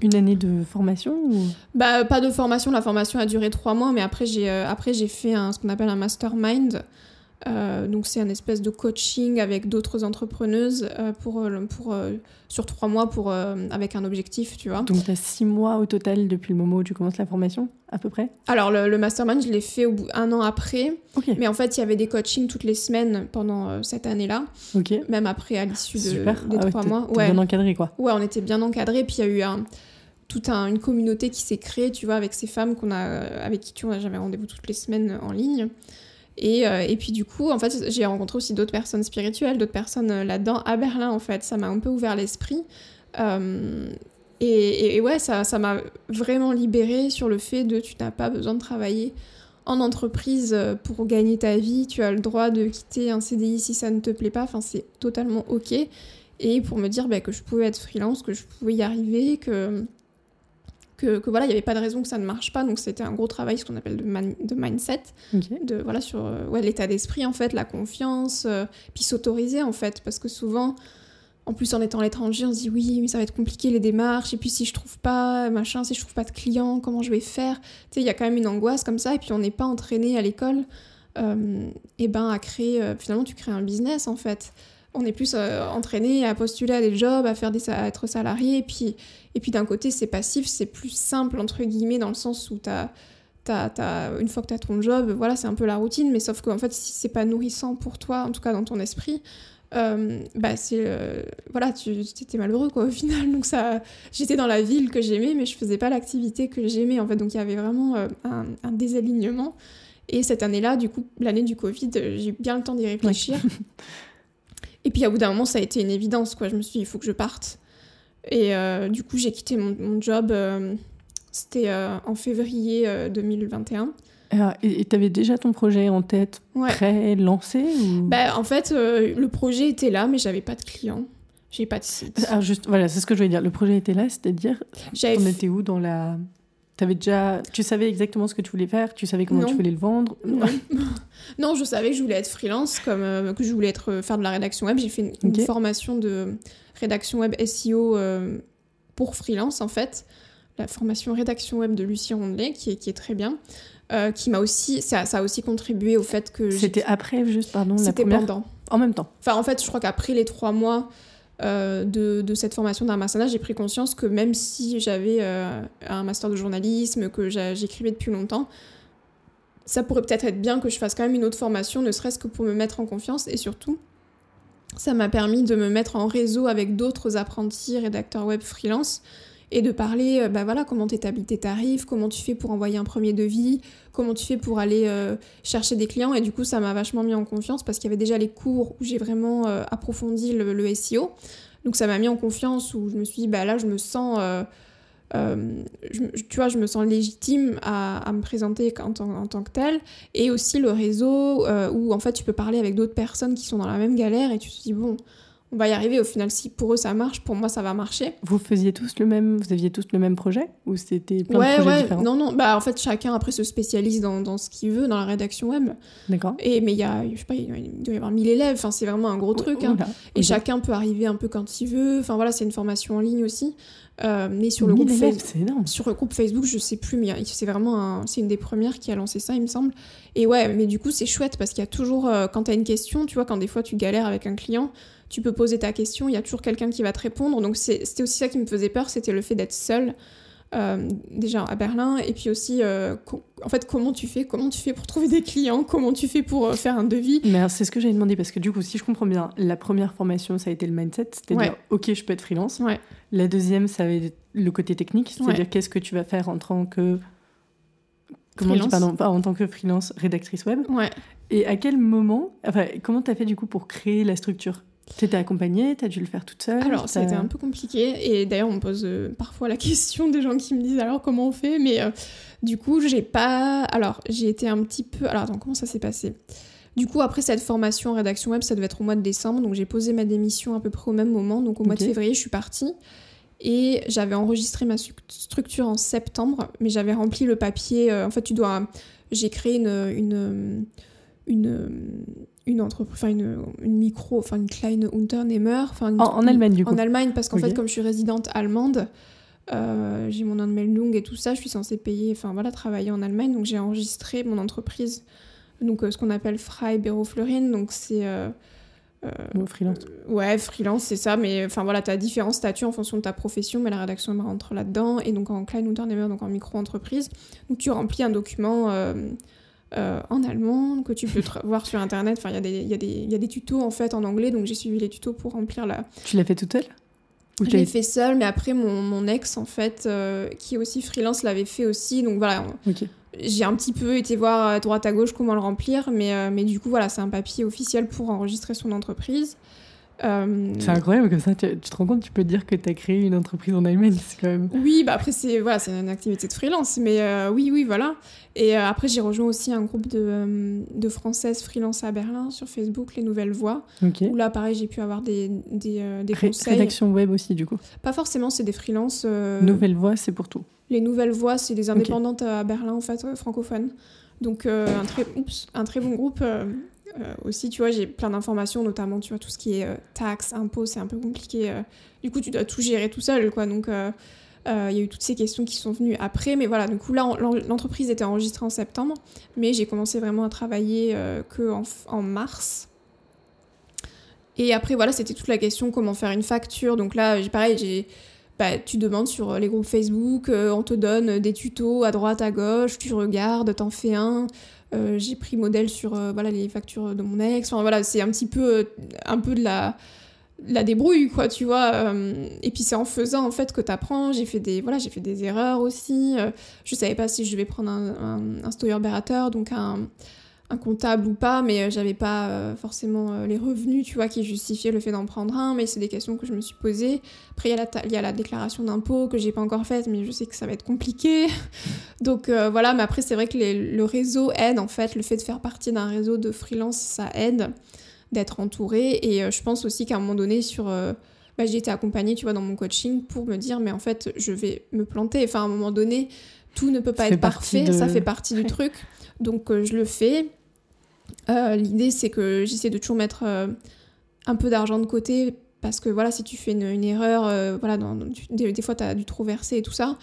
Une année de formation ou... Bah, pas de formation. La formation a duré trois mois, mais après j'ai euh, après j'ai fait un, ce qu'on appelle un mastermind. Euh, donc c'est un espèce de coaching avec d'autres entrepreneuses euh, pour, euh, pour, euh, sur trois mois pour, avec un objectif, tu vois. Donc, tu as six mois au total depuis le moment où tu commences la formation, à peu près? Alors le, le mastermind, je l'ai fait au bout un an après, Ok, mais en fait il y avait des coachings toutes les semaines pendant cette année-là, ok. même après à l'issue de, des Ah ouais, trois t'es- mois. Ouais. bien encadré, quoi. Ouais, on était bien encadrés. Puis il y a eu un, toute un- une communauté qui s'est créée, tu vois, avec ces femmes qu'on a, avec qui tu vois, j'avais rendez-vous toutes les semaines en ligne. Et, euh, et puis du coup, en fait, j'ai rencontré aussi d'autres personnes spirituelles, d'autres personnes euh, là-dedans à Berlin, en fait. Ça m'a un peu ouvert l'esprit. Euh, et, ouais, ça m'a vraiment libérée sur le fait de tu n'as pas besoin de travailler en entreprise pour gagner ta vie. Tu as le droit de quitter un CDI si ça ne te plaît pas. Enfin, c'est totalement OK et pour me dire bah, que je pouvais être freelance, que je pouvais y arriver, que, que, que voilà, il n'y avait pas de raison que ça ne marche pas. Donc c'était un gros travail, ce qu'on appelle de, man- de mindset, de voilà sur euh, ouais, l'état d'esprit en fait, la confiance, euh, puis s'autoriser en fait, parce que souvent, en plus en étant à l'étranger, on se dit oui, mais ça va être compliqué les démarches, et puis si je trouve pas machin, si je trouve pas de clients, comment je vais faire? Tu sais, il y a quand même une angoisse comme ça, et puis on n'est pas entraîné à l'école, euh, et ben à créer, euh, finalement tu crées un business en fait on est plus entraîné à postuler à des jobs, à faire des à être salarié. Et puis, et puis d'un côté, c'est passif, c'est plus simple, entre guillemets, dans le sens où tu as une fois que tu as ton job, voilà, c'est un peu la routine, mais sauf qu'en fait, si c'est pas nourrissant pour toi, en tout cas dans ton esprit, euh, bah c'est euh, voilà tu étais malheureux quoi au final. Donc ça j'étais dans la ville que j'aimais mais je faisais pas l'activité que j'aimais en fait. Donc il y avait vraiment euh, un, désalignement. Et cette année-là du coup l'année du Covid j'ai eu bien le temps d'y réfléchir et puis à bout d'un moment ça a été une évidence quoi je me suis dit il faut que je parte et du coup j'ai quitté mon, mon job c'était euh, en février 2021. Euh, et tu avais déjà ton projet en tête, prêt, lancé bah, En fait, euh, le projet était là, mais j'avais pas de clients. J'ai pas de site. Alors juste, voilà, c'est ce que je voulais dire. Le projet était là, c'est-à-dire, on était où dans la... Avais déjà... Tu savais exactement ce que tu voulais faire Tu savais comment tu voulais le vendre non. je savais que je voulais être freelance, comme que je voulais être, faire de la rédaction web. J'ai fait une, une, formation de rédaction web SEO pour freelance, en fait la formation rédaction web de Lucie Rondelet, qui est, qui est très bien. Euh, qui m'a aussi ça, ça, a aussi contribué au fait que c'était après juste pardon la première pendant en même temps enfin en fait je crois qu'après les trois mois euh, de, cette formation d'un master j'ai pris conscience que même si j'avais euh, un master de journalisme que j'écrivais depuis longtemps ça pourrait peut-être être bien que je fasse quand même une autre formation ne serait-ce que pour me mettre en confiance. Et surtout ça m'a permis de me mettre en réseau avec d'autres apprentis rédacteurs web freelance et de parler, euh, bah voilà, comment t'établis tes tarifs, comment tu fais pour envoyer un premier devis, comment tu fais pour aller euh, chercher des clients. Et du coup, ça m'a vachement mis en confiance parce qu'il y avait déjà les cours où j'ai vraiment euh, approfondi le, SEO. Donc ça m'a mis en confiance où je me suis dit, bah là, je me sens... tu je me sens légitime à, me présenter en tant, en tant, que telle. Et aussi le réseau où en fait tu peux parler avec d'autres personnes qui sont dans la même galère et tu te dis, bon, on va y arriver. Au final, si pour eux ça marche, pour moi ça va marcher. Vous faisiez tous le même, vous aviez tous le même projet ou c'était plein de projets ouais. Non, non. Bah en fait, chacun après se spécialise dans, dans ce qu'il veut dans la rédaction web. D'accord. Et mais il y a, je sais pas, il doit y avoir 1000 élèves. Enfin, c'est vraiment un gros truc. Hein. Et chacun peut arriver un peu quand il veut. Enfin voilà, c'est une formation en ligne aussi. Euh, mais sur le, groupe Facebook, sur le groupe Facebook, je sais plus, mais c'est vraiment c'est une des premières qui a lancé ça, il me semble. Et ouais, mais du coup, c'est chouette parce qu'il y a toujours, euh, quand tu as une question, tu vois, quand des fois tu galères avec un client, tu peux poser ta question, il y a toujours quelqu'un qui va te répondre. Donc c'était aussi ça qui me faisait peur, c'était le fait d'être seule. Euh, déjà à Berlin et puis aussi euh, en fait comment tu fais comment tu fais pour trouver des clients comment tu fais pour euh, faire un devis? Mais c'est ce que j'ai demandé parce que du coup si je comprends bien la première formation ça a été le mindset c'est-à-dire ok je peux être freelance ouais. la deuxième ça va être le côté technique c'est-à-dire qu'est-ce que tu vas faire en tant que comment freelance. pardon, en tant que freelance rédactrice web? Et à quel moment enfin comment tu as fait du coup pour créer la structure? T'étais accompagnée, t'as dû le faire toute seule Alors, ça a été un peu compliqué. Et d'ailleurs, on me pose euh, parfois la question des gens qui me disent alors comment on fait? Mais euh, du coup, j'ai pas. Alors, j'ai été un petit peu. Alors, attends, comment ça s'est passé? Du coup, après cette formation en rédaction web, ça devait être au mois de décembre. Donc, j'ai posé ma démission à peu près au même moment. Donc, au mois de février, je suis partie. Et j'avais enregistré ma structure en septembre. Mais j'avais rempli le papier. Euh, en fait, tu dois. J'ai créé une, une, une une entreprise, enfin une, une, micro, enfin une kleine Unternehmer. En, en, Allemagne, du coup. En Allemagne, parce qu'en fait, comme je suis résidente allemande, euh, j'ai mon Anmeldung et tout ça, je suis censée payer, enfin voilà, travailler en Allemagne, donc j'ai enregistré mon entreprise, donc euh, ce qu'on appelle Freiberuflerin, donc c'est. Euh, freelance. ouais, freelance, c'est ça, mais enfin voilà, tu as différents statuts en fonction de ta profession, mais la rédaction elle rentre là-dedans, et donc en Klein Unternehmer, donc en micro-entreprise, donc tu remplis un document euh, en allemand que tu peux voir sur internet. Enfin, il y, y, y, a des tutos en fait en anglais, donc j'ai suivi les tutos pour remplir la. Tu l'as fait toute seule Je l'ai fait seule, mais après mon, mon ex en fait, euh, qui est aussi freelance, l'avait fait aussi. Donc voilà, j'ai un petit peu été voir à droite à gauche comment le remplir, mais, euh, mais du coup voilà, c'est un papier officiel pour enregistrer son entreprise. Euh, c'est incroyable comme ça, tu, te rends compte, tu peux dire que tu as créé une entreprise en Allemagne, c'est quand même... Oui, bah après c'est voilà, une activité de freelance, mais euh, oui, oui, voilà. Et euh, après j'ai rejoint aussi un groupe de, de, françaises freelance à Berlin sur Facebook, Les Nouvelles Voix, où là pareil j'ai pu avoir des, des, des conseils. Rédaction web aussi du coup Pas forcément, c'est des freelances... Nouvelles Voix, c'est pour tout Les Nouvelles Voix, c'est des indépendantes à Berlin en fait, francophones. Donc un, très, oups, un très bon groupe euh, aussi, tu vois, j'ai plein d'informations, notamment, tu vois, tout ce qui est euh, taxes, impôts, c'est un peu compliqué. Euh. du coup, tu dois tout gérer tout seul, quoi. Donc, il y a eu toutes ces questions qui sont venues après. Mais voilà, du coup, là, l'entreprise était enregistrée en septembre, mais j'ai commencé vraiment à travailler que en, mars. Et après, voilà, c'était toute la question comment faire une facture. Donc là, pareil, j'ai bah, tu demandes sur les groupes Facebook, on te donne des tutos à droite, à gauche, tu regardes, t'en fais un. J'ai pris modèle sur voilà les factures de mon ex. Enfin voilà, c'est un petit peu un peu de la la débrouille quoi tu vois euh, et puis c'est en faisant en fait que tu apprends j'ai fait des voilà j'ai fait des erreurs aussi. Euh, je savais pas si je vais prendre un, un, un donc un, un, comptable ou pas mais euh, j'avais pas forcément les revenus tu vois qui justifiaient le fait d'en prendre un mais c'est des questions que je me suis posées après il y, y, a la déclaration d'impôt que j'ai pas encore faite mais je sais que ça va être compliqué donc voilà mais après c'est vrai que le réseau aide en fait le fait de faire partie d'un réseau de freelance ça aide d'être entourée. Et euh, je pense aussi qu'à un moment donné, sur. Euh, bah, j'ai été accompagnée, tu vois, dans mon coaching pour me dire, mais en fait, je vais me planter. Enfin, à un moment donné, tout ne peut pas être parfait, ça fait partie du truc. Donc, euh, je le fais. L'idée, c'est que j'essaie de toujours mettre un peu d'argent de côté parce que voilà, si tu fais une, erreur, voilà, dans, des, fois, tu as dû trop verser et tout ça.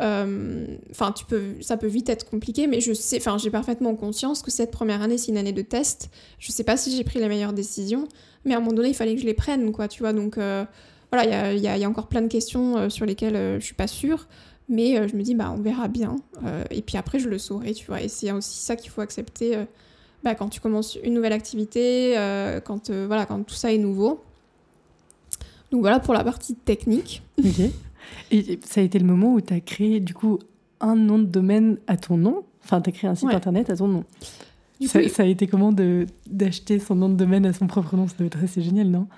Euh, enfin, tu peux, ça peut vite être compliqué, mais je sais, enfin, j'ai parfaitement conscience que cette première année, c'est une année de test. Je sais pas si j'ai pris les meilleures décisions, mais à un moment donné, il fallait que je les prenne, quoi, tu vois. Donc euh, voilà, il y a, encore plein de questions euh, sur lesquelles je suis pas sûre, mais je me dis, bah, on verra bien. et puis après, je le saurai, tu vois. Et c'est aussi ça qu'il faut accepter. Bah, quand tu commences une nouvelle activité, quand, voilà, quand tout ça est nouveau. Donc voilà pour la partie technique. Ok. Et ça a été le moment où tu as créé du coup un nom de domaine à ton nom? Enfin, tu as créé un site internet à ton nom. Ça, ça, a été comment d'acheter son nom de domaine à son propre nom? Ça doit être assez génial, non?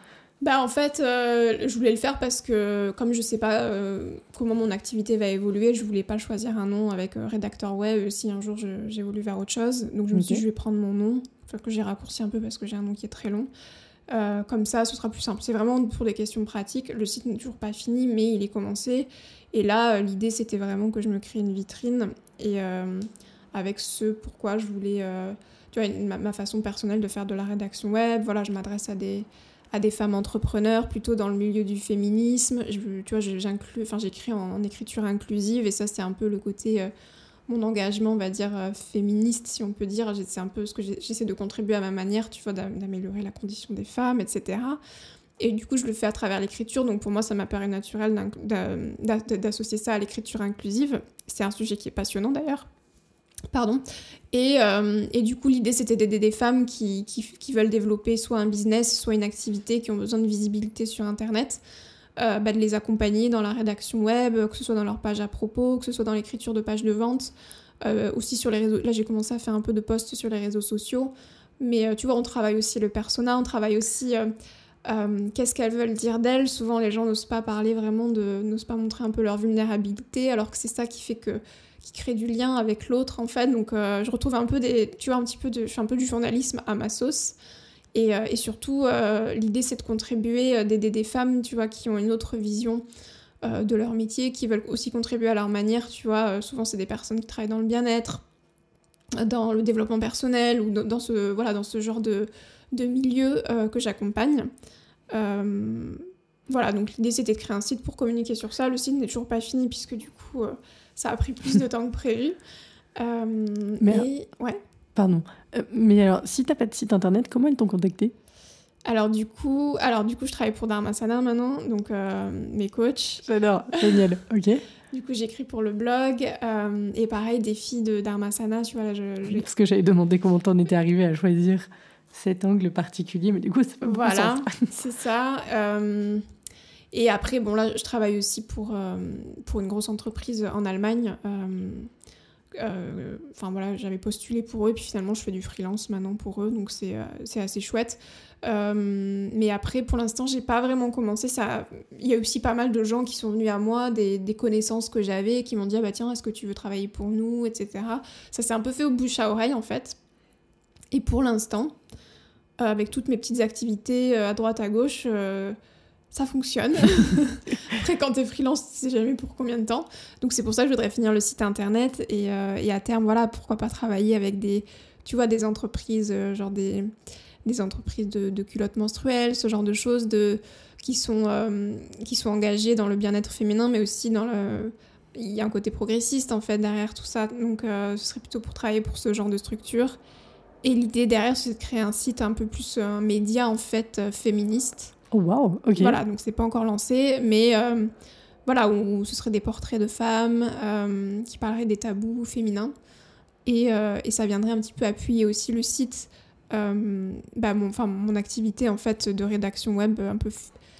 Bah en fait, euh, je voulais le faire parce que comme je sais pas euh, comment mon activité va évoluer, je voulais pas choisir un nom avec euh, rédacteur web si un jour j'évolue vers autre chose. Donc je me suis dit je vais prendre mon nom, enfin, que j'ai raccourci un peu parce que j'ai un nom qui est très long. Comme ça, ce sera plus simple. C'est vraiment pour des questions pratiques. Le site n'est toujours pas fini, mais il est commencé. Et là, l'idée, c'était vraiment que je me crée une vitrine. Et avec ce pourquoi je voulais... tu vois, ma, façon personnelle de faire de la rédaction web. Voilà, je m'adresse à des, à des femmes entrepreneurs, plutôt dans le milieu du féminisme. Je, tu vois, j'inclus... Enfin, j'écris en, écriture inclusive. Et ça, c'est un peu le côté mon engagement, on va dire, euh, féministe, si on peut dire. C'est un peu ce que j'essaie de contribuer à ma manière, tu vois, d'améliorer la condition des femmes, etc. Et du coup, je le fais à travers l'écriture. Donc pour moi, ça m'a paru naturel d'associer ça à l'écriture inclusive. C'est un sujet qui est passionnant d'ailleurs. Pardon. Et, euh, et, du coup, l'idée, c'était d'aider des femmes qui, qui, veulent développer soit un business, soit une activité, qui ont besoin de visibilité sur Internet. Euh, bah, de les accompagner dans la rédaction web, que ce soit dans leur page à propos, que ce soit dans l'écriture de pages de vente, euh, aussi sur les réseaux. Là, j'ai commencé à faire un peu de posts sur les réseaux sociaux, mais tu vois, on travaille aussi le persona, on travaille aussi qu'est-ce qu'elles veulent dire d'elles. Souvent, les gens n'osent pas parler vraiment, de, n'osent pas montrer un peu leur vulnérabilité, alors que c'est ça qui fait que qui crée du lien avec l'autre en fait. Donc, je retrouve un peu des, tu vois, un petit peu de, je fais un peu du journalisme à ma sauce. Euh, et, surtout, euh, l'idée, c'est de contribuer, euh, d'aider des femmes, tu vois, qui ont une autre vision de leur métier, qui veulent aussi contribuer à leur manière, tu vois. souvent, c'est des personnes qui travaillent dans le bien-être, dans le développement personnel ou dans ce, voilà, dans ce genre de, de milieu que j'accompagne. voilà, donc l'idée, c'était de créer un site pour communiquer sur ça. Le site n'est toujours pas fini, puisque du coup, ça a pris plus de temps que prévu. mais ouais. Pardon. Euh, mais alors, si t'as pas de site internet, comment ils t'ont contacté? Alors du coup, alors du coup, je travaille pour Dharmasana maintenant, donc euh, mes coachs. J'adore, génial, ok. Du coup, j'écris pour le blog euh, et pareil des filles de Dharmasana, tu vois là, je. Parce que j'avais demandé comment t'en étais arrivé à choisir cet angle particulier, mais du coup, c'est pas Voilà, c'est ça. Et après, bon là, je travaille aussi pour pour une grosse entreprise en Allemagne. Euh, enfin voilà, j'avais postulé pour eux, puis finalement je fais du freelance maintenant pour eux, donc c'est euh, assez chouette. Euh, mais après, pour l'instant, j'ai pas vraiment commencé. Ça, il y a aussi pas mal de gens qui sont venus à moi, des, des connaissances que j'avais, qui m'ont dit ah bah tiens, est-ce que tu veux travailler pour nous, etc. Ça s'est un peu fait au bouche à oreille en fait. Et pour l'instant, avec toutes mes petites activités à droite à gauche, ça fonctionne. Après, quand t'es freelance, tu sais jamais pour combien de temps. Donc c'est pour ça que je voudrais finir le site internet et, euh, et, à terme, voilà, pourquoi pas travailler avec des, tu vois, des entreprises, euh, genre des, des entreprises de, de, culottes menstruelles, ce genre de choses, de, qui, sont, euh, qui sont engagées dans le bien-être féminin, mais aussi dans le... Il y a un côté progressiste, en fait, derrière tout ça. Donc ce serait plutôt pour travailler pour ce genre de structure. Et l'idée derrière, c'est de créer un site un peu plus un média en fait féministe. Oh wow, ok. Voilà, donc c'est pas encore lancé, mais voilà, où, ce serait des portraits de femmes qui parleraient des tabous féminins. Et, et, ça viendrait un petit peu appuyer aussi le site euh, bah, mon, mon activité en fait de rédaction web un peu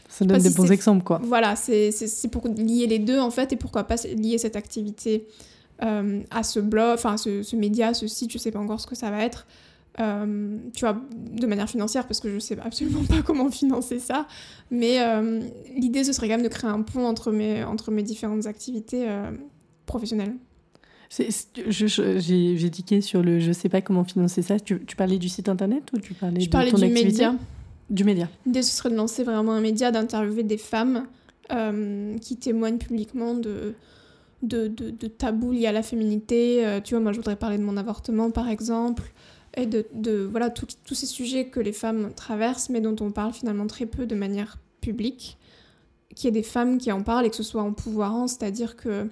ça donne des bons exemples quoi voilà c'est pour lier les deux en fait et pourquoi pas lier cette activité euh, à ce blog enfin ce, ce, média ce site je sais pas encore ce que ça va être euh, tu vois de manière financière parce que je sais absolument pas comment financer ça mais l'idée ce serait quand même de créer un pont entre mes entre mes différentes activités professionnelles j'ai tiqué sur le je sais pas comment financer ça. Tu, tu, parlais du site internet ou tu parlais, je de parlais ton du activité média. Du média. L'idée, ce serait de lancer vraiment un média, d'interviewer des femmes euh, qui témoignent publiquement de, de, de, tabous liés à la féminité. Euh, tu vois, moi, je voudrais parler de mon avortement, par exemple, et de, voilà, tous ces sujets que les femmes traversent, mais dont on parle finalement très peu de manière publique. Qu'il y ait des femmes qui en parlent et que ce soit en pouvoirant, c'est-à-dire que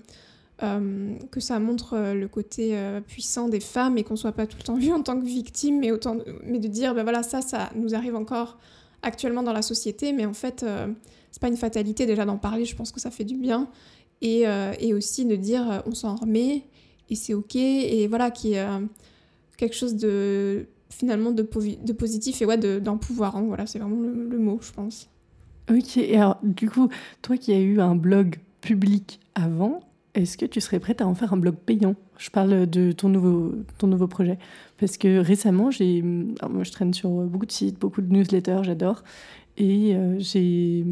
euh, que ça montre euh, le côté euh, puissant des femmes et qu'on soit pas tout le temps vu en tant que victime, mais, autant, mais de dire, ben voilà, ça, ça nous arrive encore actuellement dans la société, mais en fait, c'est pas une fatalité déjà d'en parler, je pense que ça fait du bien. Et, et aussi de dire, on s'en remet, et c'est ok, et voilà, qui quelque chose de finalement de, de positif et ouais, d'empouvoirant, voilà, c'est vraiment le, le mot, je pense. Ok, et alors du coup, toi qui as eu un blog public avant, est-ce que tu serais prête à en faire un blog payant? Je parle de ton nouveau, ton nouveau projet. Parce que récemment, j'ai, moi je traîne sur beaucoup de sites, beaucoup de newsletters, j'adore. Et euh, j'ai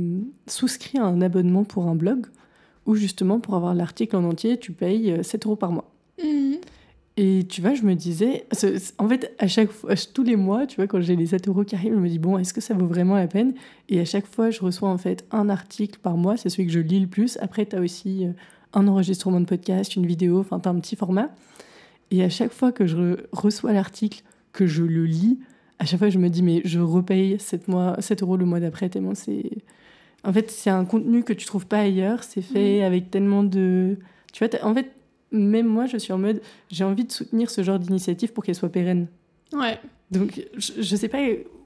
souscrit à un abonnement pour un blog où justement, pour avoir l'article en entier, tu payes 7 euh, euros par mois. Mhm. Et tu vois, je me disais, en fait, à chaque fois, tous les mois, tu vois, quand j'ai les 7 euros qui arrivent, je me dis, bon, est-ce que ça vaut vraiment la peine? Et à chaque fois, je reçois en fait un article par mois, c'est celui que je lis le plus. Après, tu as aussi euh, un enregistrement de podcast, une vidéo, enfin, tu as un petit format. Et à chaque fois que je reçois l'article, que je le lis, à chaque fois, je me dis, mais je repaye 7, mois, 7 euros le mois d'après, tellement c'est. En fait, c'est un contenu que tu trouves pas ailleurs. C'est fait mmh. avec tellement de. Tu vois, en fait, même moi, je suis en mode, j'ai envie de soutenir ce genre d'initiative pour qu'elle soit pérenne. Ouais. Donc, je, je sais pas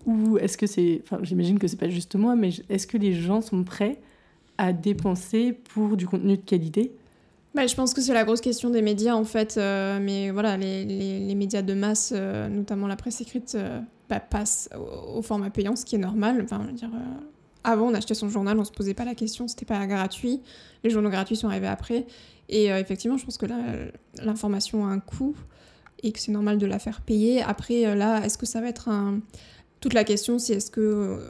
où est-ce que c'est. Enfin, j'imagine que c'est pas juste moi, mais est-ce que les gens sont prêts à dépenser pour du contenu de qualité? Bah, je pense que c'est la grosse question des médias en fait, euh, mais voilà, les, les, médias de masse, euh, notamment la presse écrite, euh, bah, passent au, format payant, ce qui est normal. Enfin, dire, avant, on achetait son journal, on se posait pas la question, c'était pas gratuit. Les journaux gratuits sont arrivés après. Et effectivement, je pense que l'information a un coût et que c'est normal de la faire payer. Après, là, est-ce que ça va être un. Toute la question, c'est est-ce que,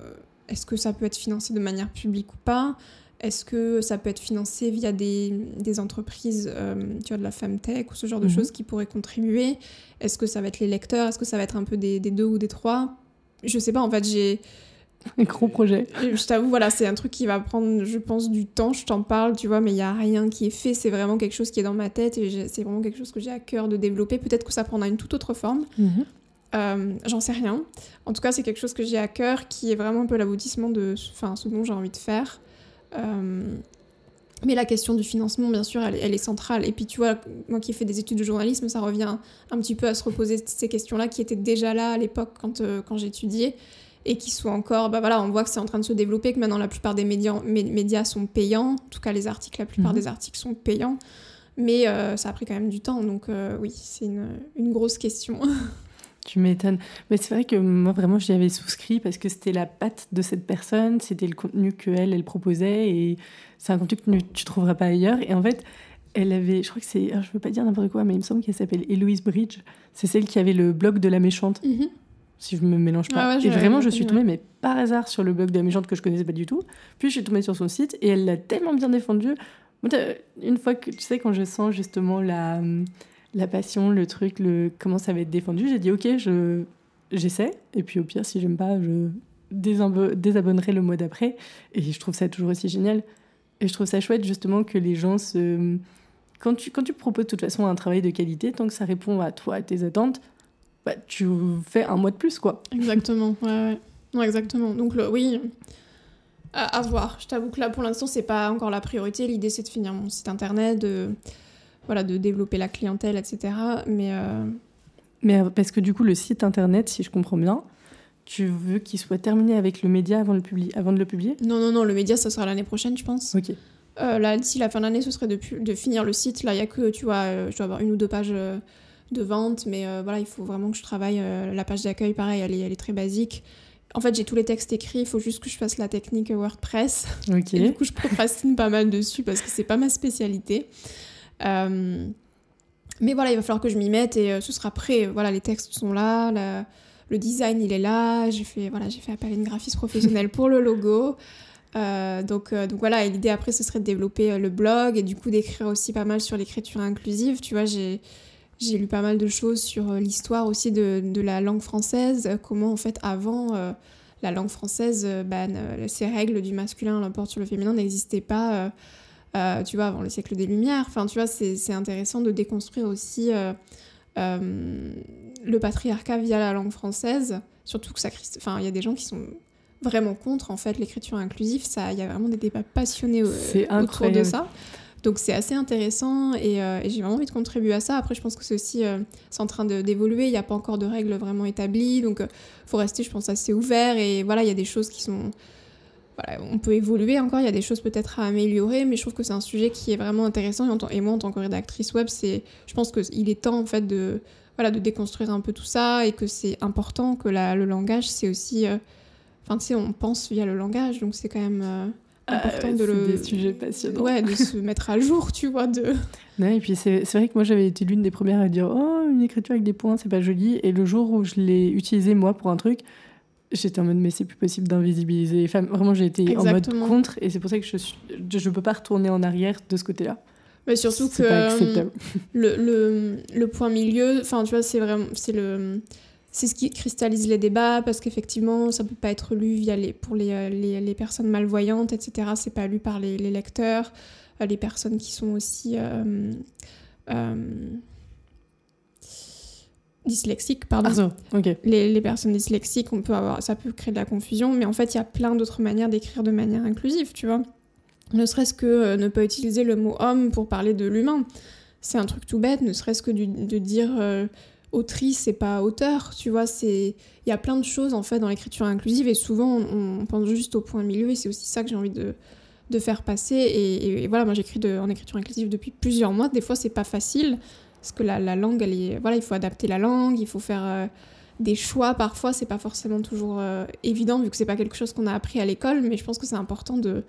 est -ce que ça peut être financé de manière publique ou pas? Est-ce que ça peut être financé via des, des entreprises, euh, tu vois, de la Femtech ou ce genre de mhm. choses qui pourraient contribuer? Est-ce que ça va être les lecteurs? Est-ce que ça va être un peu des, des deux ou des trois? Je sais pas, en fait, j'ai... Un gros projet. Je t'avoue, voilà, c'est un truc qui va prendre, je pense, du temps. Je t'en parle, tu vois, mais il n'y a rien qui est fait. C'est vraiment quelque chose qui est dans ma tête et c'est vraiment quelque chose que j'ai à cœur de développer. Peut-être que ça prendra une toute autre forme. Mhm. Euh, j'en sais rien. En tout cas, c'est quelque chose que j'ai à cœur, qui est vraiment un peu l'aboutissement de enfin, ce dont j'ai envie de faire. Euh, mais la question du financement, bien sûr, elle, est centrale. Et puis, tu vois, moi qui ai fait des études de journalisme, ça revient un petit peu à se reposer ces questions-là qui étaient déjà là à l'époque quand, euh, quand j'étudiais et qui sont encore. Bah voilà, on voit que c'est en train de se développer, que maintenant la plupart des médias, médias sont payants. En tout cas, les articles, la plupart mhm. des articles sont payants. Mais euh, ça a pris quand même du temps. Donc, oui, c'est une, une grosse question. Tu m'étonnes. Mais c'est vrai que moi, vraiment, j'y avais souscrit parce que c'était la patte de cette personne, c'était le contenu qu'elle, elle proposait, et c'est un contenu que tu ne trouveras pas ailleurs. Et en fait, elle avait, je crois que c'est, je veux pas dire n'importe quoi, mais il me semble qu'elle s'appelle Héloïse Bridge. C'est celle qui avait le blog de la méchante. Mhm. Si je me mélange pas. et vraiment, je suis tombée, mais par hasard, sur le blog de la méchante que je connaissais pas du tout. Puis je suis tombée sur son site et elle l'a tellement bien défendu. Une fois que, tu sais, quand je sens justement la la passion, le truc, le comment ça va être défendu. J'ai dit ok, je j'essaie. Et puis au pire, si j'aime pas, je désabonnerai le mois d'après. Et je trouve ça toujours aussi génial. Et je trouve ça chouette justement que les gens se quand tu, quand tu proposes de toute façon un travail de qualité, tant que ça répond à toi, à tes attentes, bah, tu fais un mois de plus, quoi. Exactement, ouais, ouais. exactement. Donc, le, oui, à, voir. Je t'avoue que là, pour l'instant, c'est pas encore la priorité. L'idée, c'est de finir mon site internet, de, voilà, de développer la clientèle, etc. Mais, euh, Mais parce que du coup, le site internet, si je comprends bien, tu veux qu'il soit terminé avec le média avant, le publi- avant de le publier? Non, non, non, le média, ça sera l'année prochaine, je pense. Ok. Euh, là, d'ici la fin d'année, ce serait de, de finir le site. Là, il y a que, tu vois, euh, je dois avoir une ou deux pages euh, de vente, mais euh, voilà, il faut vraiment que je travaille. euh, la page d'accueil, pareil, elle est, elle est très basique. En fait, j'ai tous les textes écrits, il faut juste que je fasse la technique WordPress. Ok. Et du coup, je procrastine pas mal dessus parce que c'est pas ma spécialité. Euh, Mais voilà, il va falloir que je m'y mette et ce sera prêt. Voilà, les textes sont là, la- le design il est là. J'ai fait, voilà, j'ai fait appel à une graphiste professionnelle pour le logo. Euh, donc, euh, donc voilà, et l'idée après ce serait de développer euh, le blog et du coup d'écrire aussi pas mal sur l'écriture inclusive. Tu vois, j'ai j'ai lu pas mal de choses sur euh, l'histoire aussi de, de la langue française, euh, comment en fait avant euh, la langue française, euh, bah, ces règles du masculin l'emporte sur le féminin n'existaient pas, euh, tu vois, avant le siècle des Lumières. Enfin, tu vois, c'est intéressant de déconstruire aussi le patriarcat via la langue française, surtout que ça, enfin, il y a des gens qui sont vraiment contre en fait l'écriture inclusive. Ça, il y a vraiment des débats passionnés autour de incroyable. ça. Donc c'est assez intéressant et, euh, et j'ai vraiment envie de contribuer à ça. Après, je pense que c'est aussi euh, en train d'évoluer. Il n'y a pas encore de règles vraiment établies, donc il faut rester, je pense, assez ouvert. Et voilà, il y a des choses qui sont voilà, on peut évoluer encore. Il y a des choses peut-être à améliorer, mais je trouve que c'est un sujet qui est vraiment intéressant. Et, moi, en tant que rédactrice web, c'est je pense que il est temps en fait de voilà de déconstruire un peu tout ça et que c'est important que le langage c'est aussi euh, Enfin, tu sais, on pense via le langage, donc c'est quand même euh, important Ah ouais, de le. des sujets passionnants. Ouais, de se mettre à jour, tu vois, de. Ouais, et puis c'est vrai que moi j'avais été l'une des premières à dire Oh, une écriture avec des points, c'est pas joli. Et le jour où je l'ai utilisé moi pour un truc, j'étais en mode Mais c'est plus possible d'invisibiliser les femmes. Vraiment, j'ai été Exactement. en mode contre. Et c'est pour ça que je, suis, je, peux pas retourner en arrière de ce côté-là. Mais surtout que pas euh, acceptable. le, le, le point milieu, enfin, tu vois, c'est vraiment. C'est le. C'est ce qui cristallise les débats parce qu'effectivement, ça peut pas être lu via les, pour les, euh, les, les personnes malvoyantes, etc. C'est pas lu par les, les lecteurs, euh, les personnes qui sont aussi euh, euh, dyslexiques, pardon. Ah, ça, ok. les, les personnes dyslexiques, on peut avoir, ça peut créer de la confusion, mais en fait, il y a plein d'autres manières d'écrire de manière inclusive, tu vois. Ne serait-ce que ne pas utiliser le mot homme pour parler de l'humain. C'est un truc tout bête, ne serait-ce que du- de dire euh, autrice et pas auteur, tu vois. c'est Il y a plein de choses, en fait, dans l'écriture inclusive, et souvent, on, pense juste au point milieu, et c'est aussi ça que j'ai envie de, de faire passer. Et, voilà, moi, j'écris en écriture inclusive depuis plusieurs mois. Des fois, c'est pas facile, parce que la, la langue, elle est... Voilà, il faut adapter la langue, il faut faire... euh, des choix parfois c'est pas forcément toujours euh, évident vu que c'est pas quelque chose qu'on a appris à l'école mais je pense que c'est important de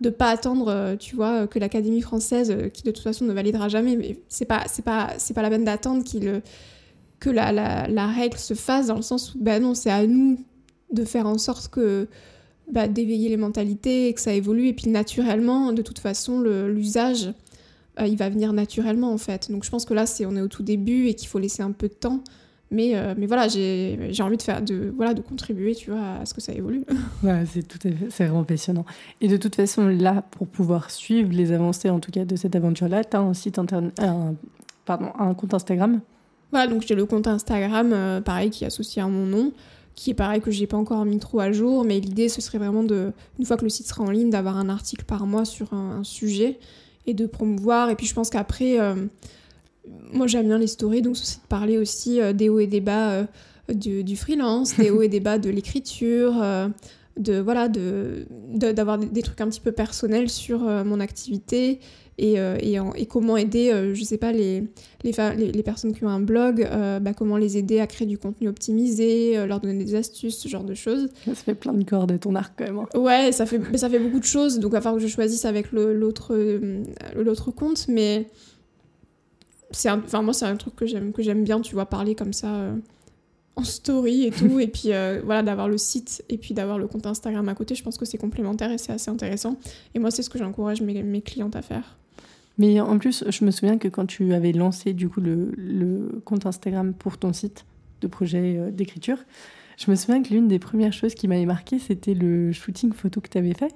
de pas attendre euh, tu vois que l'académie française qui de toute façon ne validera jamais mais c'est pas c'est pas c'est pas la peine d'attendre qu'il que la, règle se fasse dans le sens où bah non c'est à nous de faire en sorte que bah, d'éveiller les mentalités et que ça évolue et puis naturellement de toute façon l'usage euh, il va venir naturellement en fait donc je pense que là c'est on est au tout début et qu'il faut laisser un peu de temps mais, euh, mais voilà, j'ai envie de faire de voilà de contribuer, tu vois, à ce que ça évolue. Ouais, c'est vraiment passionnant. Et de toute façon, là, pour pouvoir suivre les avancées, en tout cas, de cette aventure-là, tu as un site internet, pardon, un compte Instagram? Voilà, donc j'ai le compte Instagram, euh, pareil, qui est associé à mon nom, qui est pareil que j'ai pas encore mis trop à jour, mais l'idée ce serait vraiment de, une fois que le site sera en ligne, d'avoir un article par mois sur un, un sujet et de promouvoir. Et puis je pense qu'après, euh, moi j'aime bien les stories, donc c'est de parler aussi euh, des hauts et des bas du, du freelance, des hauts et des bas de l'écriture. de voilà de d'avoir des, des trucs un petit peu personnels sur mon activité et, euh, et, en- et comment aider euh, je sais pas les les, fa- les, les personnes qui ont un blog euh, bah, comment les aider à créer du contenu optimisé leur donner des astuces ce genre de choses Ça fait plein de cordes à ton arc, quand même. hein. ouais ça fait ça fait beaucoup de choses donc il va falloir que je choisisse avec l'autre compte mais c'est enfin moi c'est un truc que j'aime que j'aime bien tu vois parler comme ça euh, en story et tout et puis euh, voilà d'avoir le site et puis d'avoir le compte Instagram à côté je pense que c'est complémentaire et c'est assez intéressant et moi c'est ce que j'encourage mes, mes clientes à faire Mais en plus, je me souviens que quand tu avais lancé du coup le, le compte Instagram pour ton site de projet euh, d'écriture, je me souviens que l'une des premières choses qui m'avait marqué, c'était le shooting photo que tu avais fait.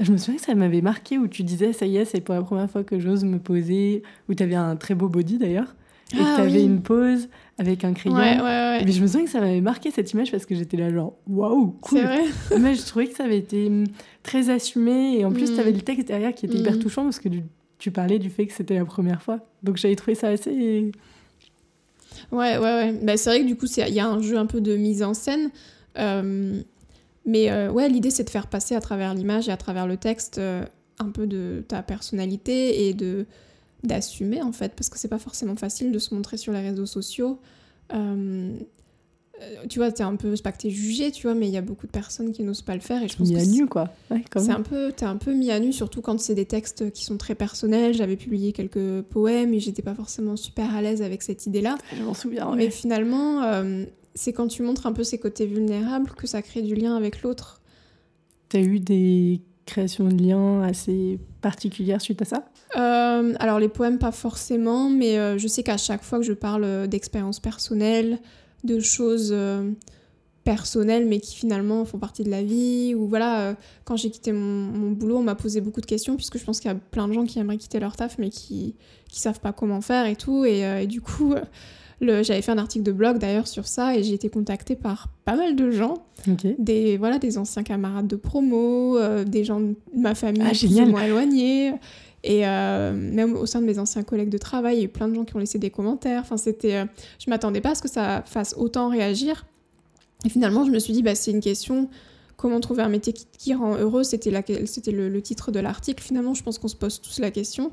Je me souviens que ça m'avait marqué où tu disais, ça y est, c'est pour la première fois que j'ose me poser, où tu avais un très beau body d'ailleurs, et Ah que tu avais oui. une pose avec un crayon. ouais ouais ouais Mais je me souviens que ça m'avait marqué cette image parce que j'étais là genre, waouh, c'est cool. vrai Mais je trouvais que ça avait été hum, très assumé et en plus Mm. tu avais le texte derrière qui était hyper Mm. touchant parce que tu, tu parlais du fait que c'était la première fois. Donc j'avais trouvé ça assez Ouais, ouais, ouais. Bah, c'est vrai que du coup, il y a un jeu un peu de mise en scène. Euh, mais euh, ouais, l'idée, c'est de faire passer à travers l'image et à travers le texte euh, un peu de ta personnalité et de d'assumer en fait, parce que c'est pas forcément facile de se montrer sur les réseaux sociaux. Tu vois, t'es un peu, c'est pas que t'es jugé, tu vois, mais il y a beaucoup de personnes qui n'osent pas le faire et je pense mis à nu quoi. c'est un peu, t'es un peu mis à nu, surtout quand c'est des textes qui sont très personnels. J'avais publié quelques poèmes et j'étais pas forcément super à l'aise avec cette idée-là. Je m'en souviens. Mais finalement, c'est quand tu montres un peu ses côtés vulnérables que ça crée du lien avec l'autre. T'as eu des créations de liens assez particulières suite à ça? Euh, Alors les poèmes pas forcément, mais euh, je sais qu'à chaque fois que je parle euh, d'expériences personnelles, de choses personnelles mais qui finalement font partie de la vie, ou voilà, quand j'ai quitté mon, boulot, on m'a posé beaucoup de questions puisque je pense qu'il y a plein de gens qui aimeraient quitter leur taf mais qui, qui savent pas comment faire et tout, et du coup j'avais fait un article de blog d'ailleurs sur ça et j'ai été contactée par pas mal de gens, des, voilà, des anciens camarades de promo, euh, des gens de ma famille ah, plus ou moins éloignés. Et euh, même au sein de mes anciens collègues de travail, il y a eu plein de gens qui ont laissé des commentaires. Enfin, c'était, euh, je m'attendais pas à ce que ça fasse autant réagir. Et finalement, je me suis dit, bah, c'est une question comment trouver un métier qui, rend heureux? C'était, c'était le, titre de l'article. Finalement, je pense qu'on se pose tous la question.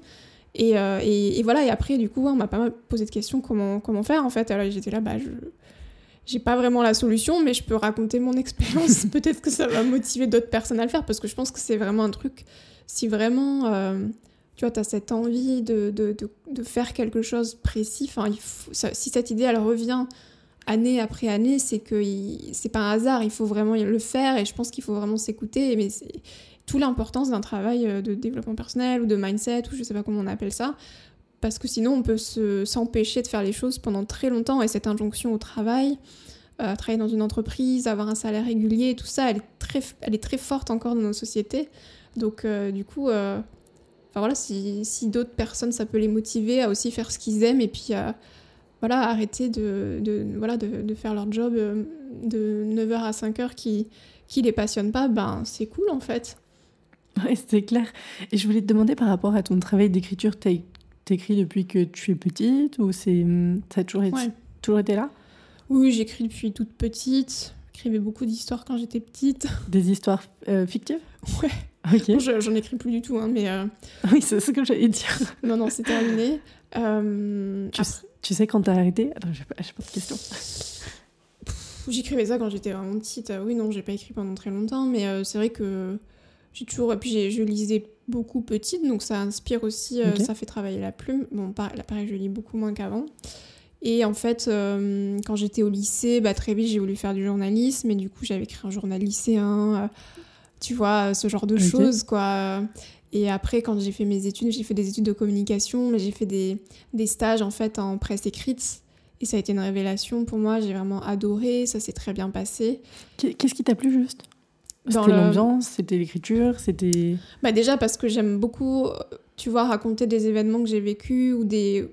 Euh, et, et, voilà, et après, du coup, on m'a pas posé de questions comment, comment faire en fait? Alors j'étais là, bah, je j'ai pas vraiment la solution, mais je peux raconter mon expérience. Peut-être que ça va motiver d'autres personnes à le faire parce que je pense que c'est vraiment un truc. Si vraiment, tu vois, tu as cette envie de, de, de, faire quelque chose précis, faut, si cette idée elle revient année après année, c'est que c'est pas un hasard, il faut vraiment le faire et je pense qu'il faut vraiment s'écouter. Mais tout l'importance d'un travail euh, de développement personnel ou de mindset ou je sais pas comment on appelle ça. Parce que sinon on peut s'empêcher de faire les choses pendant très longtemps. Et cette injonction au travail euh, travailler dans une entreprise avoir un salaire régulier tout ça elle est très elle est très forte encore dans nos sociétés. Donc euh, du coup enfin voilà si, si d'autres personnes ça peut les motiver à aussi faire ce qu'ils aiment et puis voilà arrêter de, de voilà de, de, faire leur job de 9h à 5h qui qui les passionne pas ben c'est cool en fait Oui, c'est clair. Et je voulais te demander par rapport à ton travail d'écriture, t'écris depuis que tu es petite ou c'est ça a toujours été, toujours été là? Oui, j'écris depuis toute petite. J'écrivais beaucoup d'histoires quand j'étais petite. Des histoires euh, fictives? Ouais. Ok. J'en écris plus du tout, hein, mais. Euh, oui, c'est ce que j'allais dire. non, non, c'est terminé. Euh, tu, tu, sais quand t'as arrêté? Attends, j'ai pas, pas de questions. J'écrivais ça quand j'étais vraiment petite. Oui, non, j'ai pas écrit pendant très longtemps, mais c'est vrai que j'ai toujours et puis je lisais beaucoup petite donc ça inspire aussi ça fait travailler la plume bon pareil je lis beaucoup moins qu'avant et en fait euh, quand j'étais au lycée bah, très vite j'ai voulu faire du journalisme. Et du coup j'avais écrit un journal lycéen euh, tu vois ce genre de choses quoi. Et après quand j'ai fait mes études j'ai fait des études de communication mais j'ai fait des, des stages en fait en presse écrite. Et ça a été une révélation pour moi. J'ai vraiment adoré. Ça s'est très bien passé. Qu'est-ce qui t'a plu juste? C'était l'ambiance, c'était l'écriture, c'était... Bah déjà parce que j'aime beaucoup, tu vois, raconter des événements que j'ai vécus ou, des...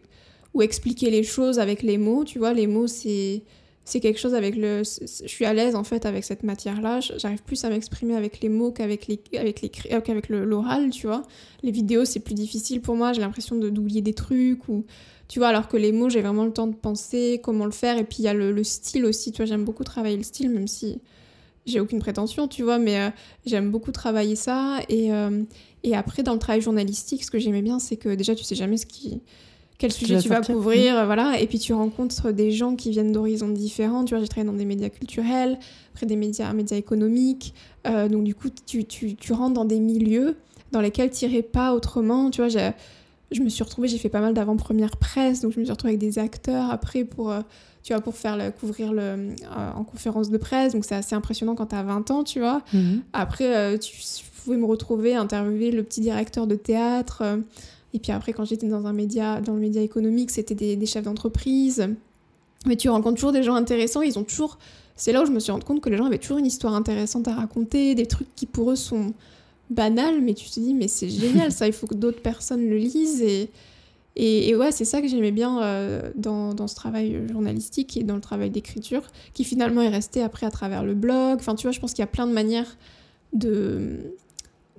ou expliquer les choses avec les mots, tu vois, les mots c'est... C'est quelque chose avec le... Je suis à l'aise en fait avec cette matière-là. J'arrive plus à m'exprimer avec les mots qu'avec les... avec les... Euh, qu'avec l'oral, tu vois. Les vidéos, c'est plus difficile pour moi. J'ai l'impression d'oublier des trucs ou... Tu vois, alors que les mots, j'ai vraiment le temps de penser comment le faire. Et puis il y a le, le style aussi. Tu vois, j'aime beaucoup travailler le style, même si j'ai aucune prétention, tu vois, mais euh, j'aime beaucoup travailler ça. Et, euh, et après, dans le travail journalistique, ce que j'aimais bien, c'est que déjà, tu sais jamais ce qui, quel sujet tu vas couvrir, mmh. voilà. Et puis, tu rencontres des gens qui viennent d'horizons différents. Tu vois, j'ai travaillé dans des médias culturels, après des médias, médias économiques. Euh, donc, du coup, tu, tu, tu, rentres dans des milieux dans lesquels tu n'irais pas autrement. Tu vois, je me suis retrouvée, j'ai fait pas mal d'avant-première presse, donc je me suis retrouvée avec des acteurs après pour tu vois, pour faire le, couvrir le, euh, en conférence de presse. Donc c'est assez impressionnant quand tu as 20 ans, tu vois. Mhm. Après, euh, tu pouvais me retrouver, interviewer le petit directeur de théâtre. Et puis après, quand j'étais dans un média, dans le média économique, c'était des, des, chefs d'entreprise. Mais tu rencontres toujours des gens intéressants. Ils ont toujours. C'est là où je me suis rendu compte que les gens avaient toujours une histoire intéressante à raconter, des trucs qui pour eux sont banals, mais tu te dis, mais c'est génial, ça, il faut que d'autres personnes le lisent. Et, et, ouais, c'est ça que j'aimais bien euh, dans, dans, ce travail journalistique et dans le travail d'écriture, qui finalement est resté après à travers le blog. Enfin, tu vois, je pense qu'il y a plein de manières de,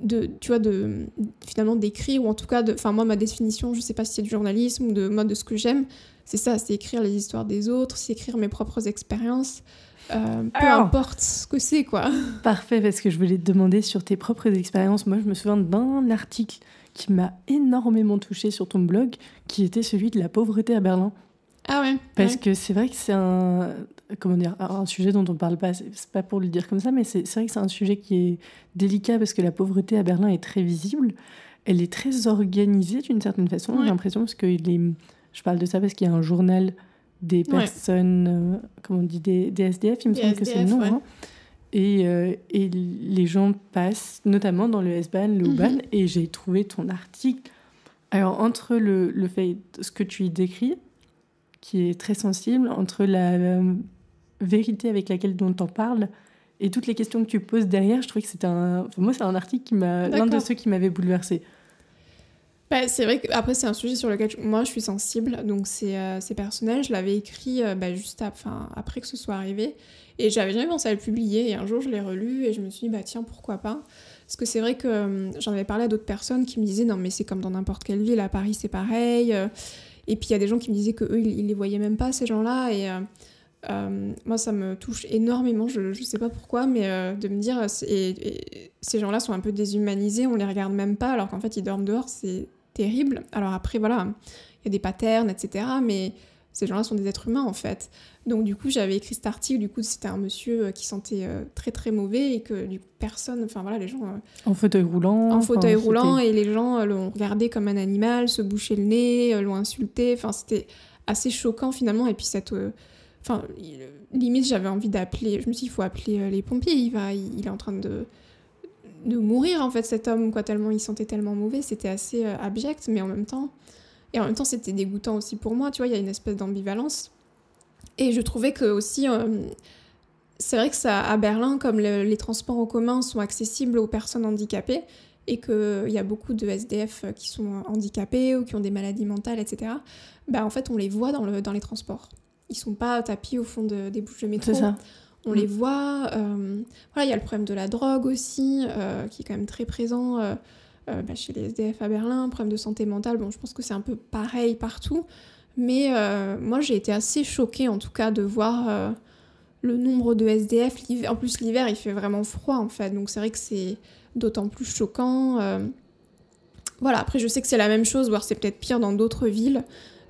de tu vois de finalement d'écrire ou en tout cas de enfin moi ma définition je sais pas si c'est du journalisme ou de mode de ce que j'aime c'est ça c'est écrire les histoires des autres c'est écrire mes propres expériences euh, peu importe ce que c'est quoi. Parfait parce que je voulais te demander sur tes propres expériences. Moi je me souviens d'un article qui m'a énormément touché sur ton blog qui était celui de la pauvreté à Berlin. Ah ouais parce que c'est vrai que c'est un comment dire, un sujet dont on parle pas, c'est pas pour le dire comme ça, mais c'est vrai que c'est un sujet qui est délicat parce que la pauvreté à Berlin est très visible. Elle est très organisée d'une certaine façon, j'ai l'impression, parce que est, je parle de ça parce qu'il y a un journal des personnes, euh, comment on dit, des, des, SDF, il me semble que c'est le nom. Hein. Et, euh, et, les gens passent, notamment dans le S-Bahn, le U-Bahn, mhm. et j'ai trouvé ton article. Alors, entre le, le fait, ce que tu y décris, qui est très sensible, entre la, vérité avec laquelle on t'en parle et toutes les questions que tu poses derrière, je trouvais que c'était un. moi, c'est un article qui m'a. L'un de ceux qui m'avait bouleversé. Bah, c'est vrai qu'après, c'est un sujet sur lequel moi je suis sensible, donc c'est euh, personnel. Je l'avais écrit euh, bah, juste après que ce soit arrivé et j'avais jamais pensé à le publier. Et un jour, je l'ai relu et je me suis dit, bah tiens, pourquoi pas? Parce que c'est vrai que euh, j'en avais parlé à d'autres personnes qui me disaient, non, mais c'est comme dans n'importe quelle ville, à Paris c'est pareil. et puis il y a des gens qui me disaient qu'eux, ils, ils les voyaient même pas, ces gens-là. Et euh, moi, ça me touche énormément, je ne sais pas pourquoi, mais euh, de me dire, et, ces gens-là sont un peu déshumanisés, on les regarde même pas, alors qu'en fait, ils dorment dehors, c'est terrible. Alors après, voilà, il y a des patterns, etc., mais ces gens-là sont des êtres humains, en fait. Donc, du coup, j'avais écrit cet article, du coup, c'était un monsieur euh, qui sentait très, très mauvais, et que, du coup, personne, enfin, voilà, les gens... en fauteuil roulant En fauteuil roulant, et les gens l'ont regardé comme un animal, se boucher le nez, l'ont insulté, enfin, c'était assez choquant, finalement, et puis cette Enfin, limite, j'avais envie d'appeler. Je me suis dit, il faut appeler euh, les pompiers. Il, va, il, est en train de, de mourir, en fait, cet homme, quoi, tellement il sentait tellement mauvais. C'était assez euh, abject, mais en même temps. Et en même temps, c'était dégoûtant aussi pour moi. Tu vois, il y a une espèce d'ambivalence. Et je trouvais que aussi. Euh, c'est vrai que ça, à Berlin, comme les transports en commun sont accessibles aux personnes handicapées, et qu'il y a beaucoup de SDF qui sont handicapés ou qui ont des maladies mentales, etc., bah, en fait, on les voit dans, le, dans les transports ils sont pas tapis au fond des bouches de métro. Ça. On les mm. voit. Euh, voilà, il y a le problème de la drogue aussi, euh, qui est quand même très présent euh, bah, chez les SDF à Berlin. Problème de santé mentale, bon, je pense que c'est un peu pareil partout. Mais moi, j'ai été assez choquée, en tout cas, de voir le nombre de SDF. En plus, l'hiver, il fait vraiment froid, en fait. Donc, c'est vrai que c'est d'autant plus choquant. Voilà, après, je sais que c'est la même chose, voire c'est peut-être pire dans d'autres villes.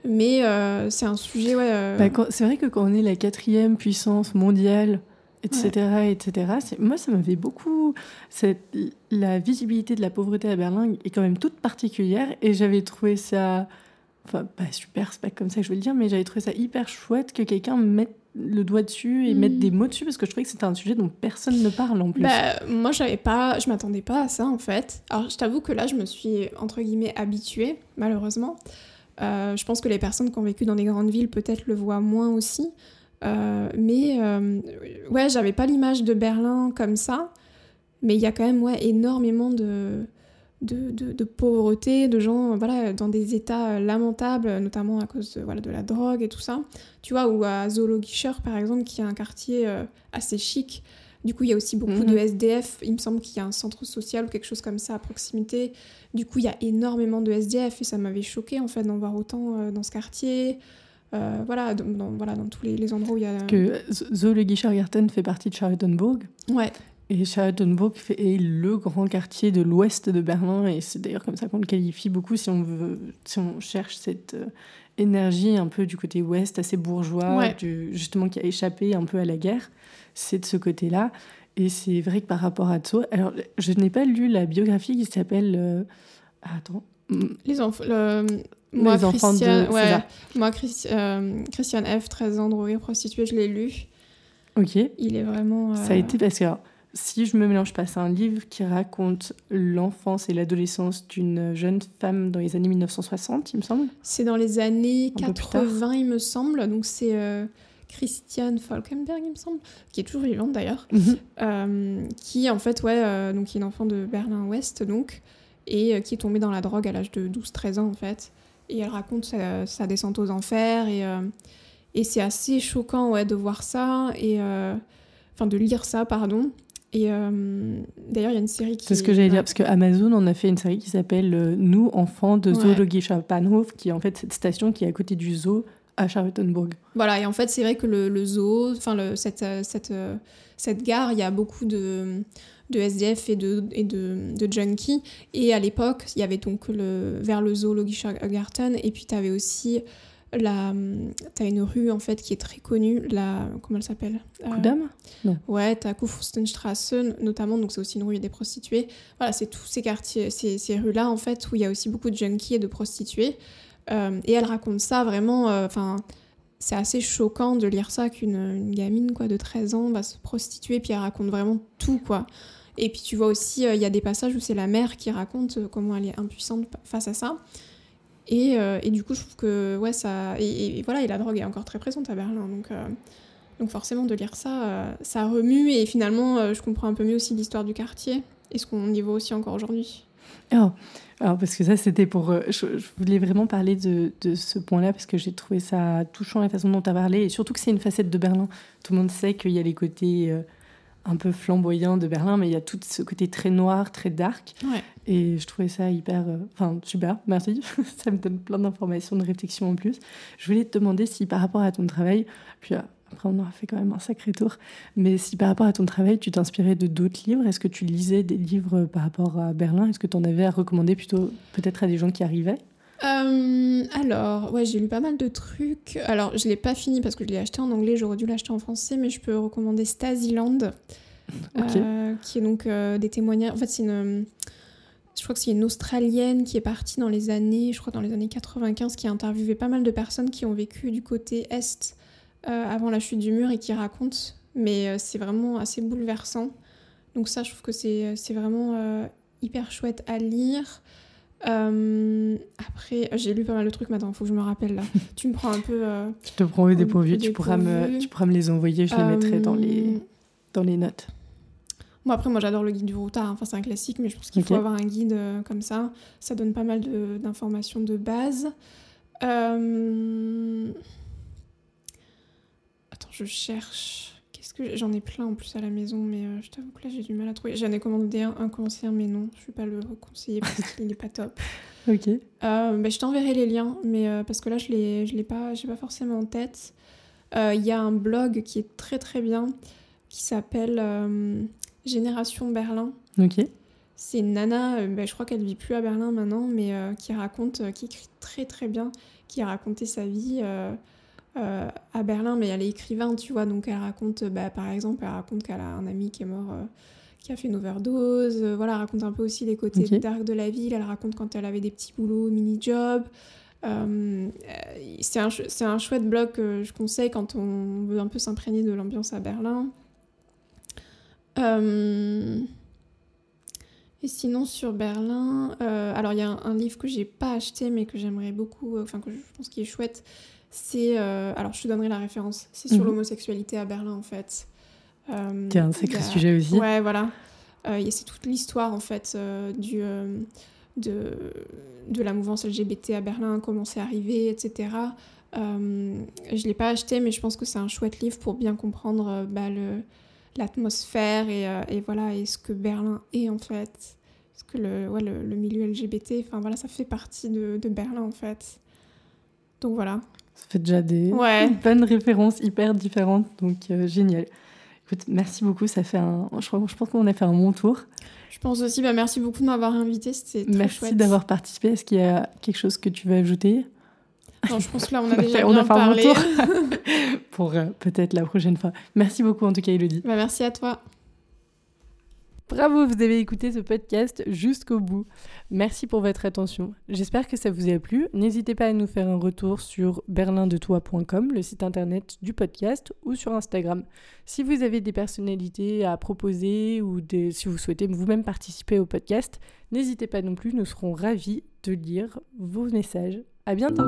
Mais euh, c'est un sujet, ouais. Euh, bah, c'est vrai que quand on est la quatrième puissance mondiale, etc., etc., moi, ça m'avait beaucoup. La visibilité de la pauvreté à Berlin est quand même toute particulière et j'avais trouvé ça. Enfin, pas super, c'est pas comme ça que je veux le dire, mais j'avais trouvé ça hyper chouette que quelqu'un mette le doigt dessus et mette mm. des mots dessus parce que je trouvais que c'était un sujet dont personne ne parle en plus. Bah, moi, j'avais pas, je m'attendais pas à ça en fait. Alors, je t'avoue que là, je me suis entre guillemets habituée, malheureusement. Euh, je pense que les personnes qui ont vécu dans des grandes villes peut-être le voient moins aussi. Euh, mais euh, ouais, j'avais pas l'image de Berlin comme ça. Mais il y a quand même ouais, énormément de, de, de, pauvreté, de gens voilà, dans des états lamentables, notamment à cause de, voilà, de la drogue et tout ça. Tu vois, ou à Zoologischer, par exemple, qui est un quartier assez chic, du coup, il y a aussi beaucoup de mhm. SDF. Il me semble qu'il y a un centre social ou quelque chose comme ça à proximité. Du coup, il y a énormément de SDF et ça m'avait choqué en fait d'en voir autant euh, dans ce quartier. Euh, voilà, dans, voilà, dans tous les, endroits où il y a. Que Zoologischer-Garten fait partie de Charlottenburg. Ouais. Et Charlottenburg est le grand quartier de l'ouest de Berlin et c'est d'ailleurs comme ça qu'on le qualifie beaucoup si on veut, si on cherche cette euh, énergie un peu du côté ouest, assez bourgeois, justement qui a échappé un peu à la guerre c'est de ce côté-là. Et c'est vrai que par rapport à Tso, alors je n'ai pas lu la biographie qui s'appelle. Euh, attends. Les enfants. Moi, Les enfants de. Ouais, moi, euh, Christian F., 13 ans, drogué, prostituée, je l'ai lu. Ok. Il est vraiment. Ça a été parce que. Si je me mélange pas, c'est un livre qui raconte l'enfance et l'adolescence d'une jeune femme dans les années 1960, il me semble. C'est dans les années 80, il me semble. Donc c'est euh, Christiane Falkenberg, il me semble, qui est toujours vivante d'ailleurs, mhm. euh, qui en fait, ouais, euh, donc qui est une enfant de Berlin-Ouest, donc, et qui est tombée dans la drogue à l'âge de 12-13 ans, en fait. Et elle raconte sa, descente aux enfers, et, et c'est assez choquant, ouais, de voir ça, et enfin, de lire ça, pardon. Et d'ailleurs, il y a une série qui. C'est ce que j'allais dire, parce que Amazon, on a fait une série qui s'appelle Nous, enfants de Zoologie Bahnhof, qui est en fait cette station qui est à côté du zoo à Charlottenburg. Voilà, et en fait, c'est vrai que le, le zoo, enfin, cette, cette, cette gare, il y a beaucoup de de SDF et de, et de, de junkies. Et à l'époque, il y avait donc le, vers le zoologische Garten, et puis tu avais aussi la t'as une rue en fait qui est très connue la comment elle s'appelle euh, non. Ouais t'as Kurfürstenstrasse notamment donc c'est aussi une rue des prostituées. Voilà c'est tous ces quartiers ces, ces rues là en fait où il y a aussi beaucoup de junkies et de prostituées. Euh, et elle raconte ça vraiment euh, enfin c'est assez choquant de lire ça qu'une gamine quoi de 13 ans va se prostituer puis elle raconte vraiment tout quoi. Et puis tu vois aussi, euh, il y a des passages où c'est la mère qui raconte euh, comment elle est impuissante face à ça. Et, euh, et du coup, je trouve que, ouais, ça. Et, voilà, la drogue est encore très présente à Berlin. Donc, donc forcément, de lire ça, ça remue. Et finalement, je comprends un peu mieux aussi l'histoire du quartier et ce qu'on y voit aussi encore aujourd'hui. Alors, parce que ça, c'était pour. Je, voulais vraiment parler de ce point-là, parce que j'ai trouvé ça touchant la façon dont tu as parlé, et surtout que c'est une facette de Berlin. Tout le monde sait qu'il y a les côtés un peu flamboyant de Berlin, mais il y a tout ce côté très noir, très dark. Et je trouvais ça hyper. Euh, enfin, super, merci. ça me donne plein d'informations, de réflexions en plus. Je voulais te demander si par rapport à ton travail, puis euh, après on aura fait quand même un sacré tour, mais si par rapport à ton travail, tu t'inspirais de d'autres livres, est-ce que tu lisais des livres par rapport à Berlin? Est-ce que tu en avais à recommander plutôt peut-être à des gens qui arrivaient? Euh, alors, ouais, j'ai lu pas mal de trucs. Alors, je l'ai pas fini parce que je l'ai acheté en anglais, j'aurais dû l'acheter en français, mais je peux recommander Stasiland, euh, qui est donc euh, des témoignages. En fait, c'est une. Je crois que c'est une Australienne qui est partie dans les années, je crois dans les années 95, qui a interviewé pas mal de personnes qui ont vécu du côté est avant la chute du mur et qui racontent. Mais c'est vraiment assez bouleversant. Donc ça, je trouve que c'est vraiment hyper chouette à lire. Euh, après, j'ai lu pas mal de trucs maintenant, il faut que je me rappelle là. tu me prends un peu. Euh, je te prends au dépourvu, tu pourras, me, tu pourras me les envoyer, je les mettrai dans les, euh, dans les notes. Bon, après, moi j'adore le guide du routard, enfin, c'est un classique, mais je pense qu'il faut avoir un guide comme ça. Ça donne pas mal d'informations de, base. Attends, je cherche que j'en ai plein en plus à la maison, mais euh, je t'avoue que là j'ai du mal à trouver. J'en ai commandé un, un conseiller, mais non, je ne vais pas le conseiller parce qu'il n'est pas top. Ok. Euh, bah, je t'enverrai les liens, mais euh, parce que là je l'ai, je l'ai pas, j'ai pas forcément en tête. Il y a un blog qui est très très bien, qui s'appelle Génération Berlin. Ok. C'est une nana, bah, je crois qu'elle vit plus à Berlin maintenant, mais qui raconte, qui écrit très très bien, qui a raconté sa vie. Euh, à Berlin, mais elle est écrivain, tu vois, donc elle raconte, bah, par exemple, elle raconte qu'elle a un ami qui est mort, euh, qui a fait une overdose, euh, voilà, elle raconte un peu aussi les côtés dark de la ville, elle raconte quand elle avait des petits boulots, mini-jobs. c'est un, un, chouette blog que je conseille quand on veut un peu s'imprégner de l'ambiance à Berlin. Et sinon, sur Berlin, alors il y a un, un, livre que j'ai pas acheté, mais que j'aimerais beaucoup, enfin que je pense qu'il est chouette, c'est. Euh, alors, je te donnerai la référence. C'est sur mhm. l'homosexualité à Berlin, en fait. Euh, c'est un sacré sujet aussi. Ouais, voilà. Euh, c'est toute l'histoire, en fait, du, de, de la mouvance LGBT à Berlin, comment c'est arrivé, etc. je ne l'ai pas acheté, mais je pense que c'est un chouette livre pour bien comprendre bah, l'atmosphère et, et, voilà, et ce que Berlin est, en fait. Parce que le, ouais, le, le milieu LGBT, enfin voilà, ça fait partie de, de Berlin, en fait. Donc voilà. Ça fait déjà des bonnes références hyper différentes, donc euh, génial. Écoute, merci beaucoup, ça fait un... je, je pense qu'on a fait un bon tour. Je pense aussi, bah, merci beaucoup de m'avoir invité, c'était très Merci d'avoir participé. Est-ce qu'il y a quelque chose que tu veux ajouter? Non, je pense que là, on a déjà on a fait parlé. Un bon tour pour euh, peut-être la prochaine fois. Merci beaucoup en tout cas, Elodie. Bah, merci à toi. Bravo, vous avez écouté ce podcast jusqu'au bout. Merci pour votre attention. J'espère que ça vous a plu. N'hésitez pas à nous faire un retour sur berlindetoi.com, le site internet du podcast, ou sur Instagram. Si vous avez des personnalités à proposer ou si vous souhaitez vous-même participer au podcast, n'hésitez pas non plus, nous serons ravis de lire vos messages. À bientôt!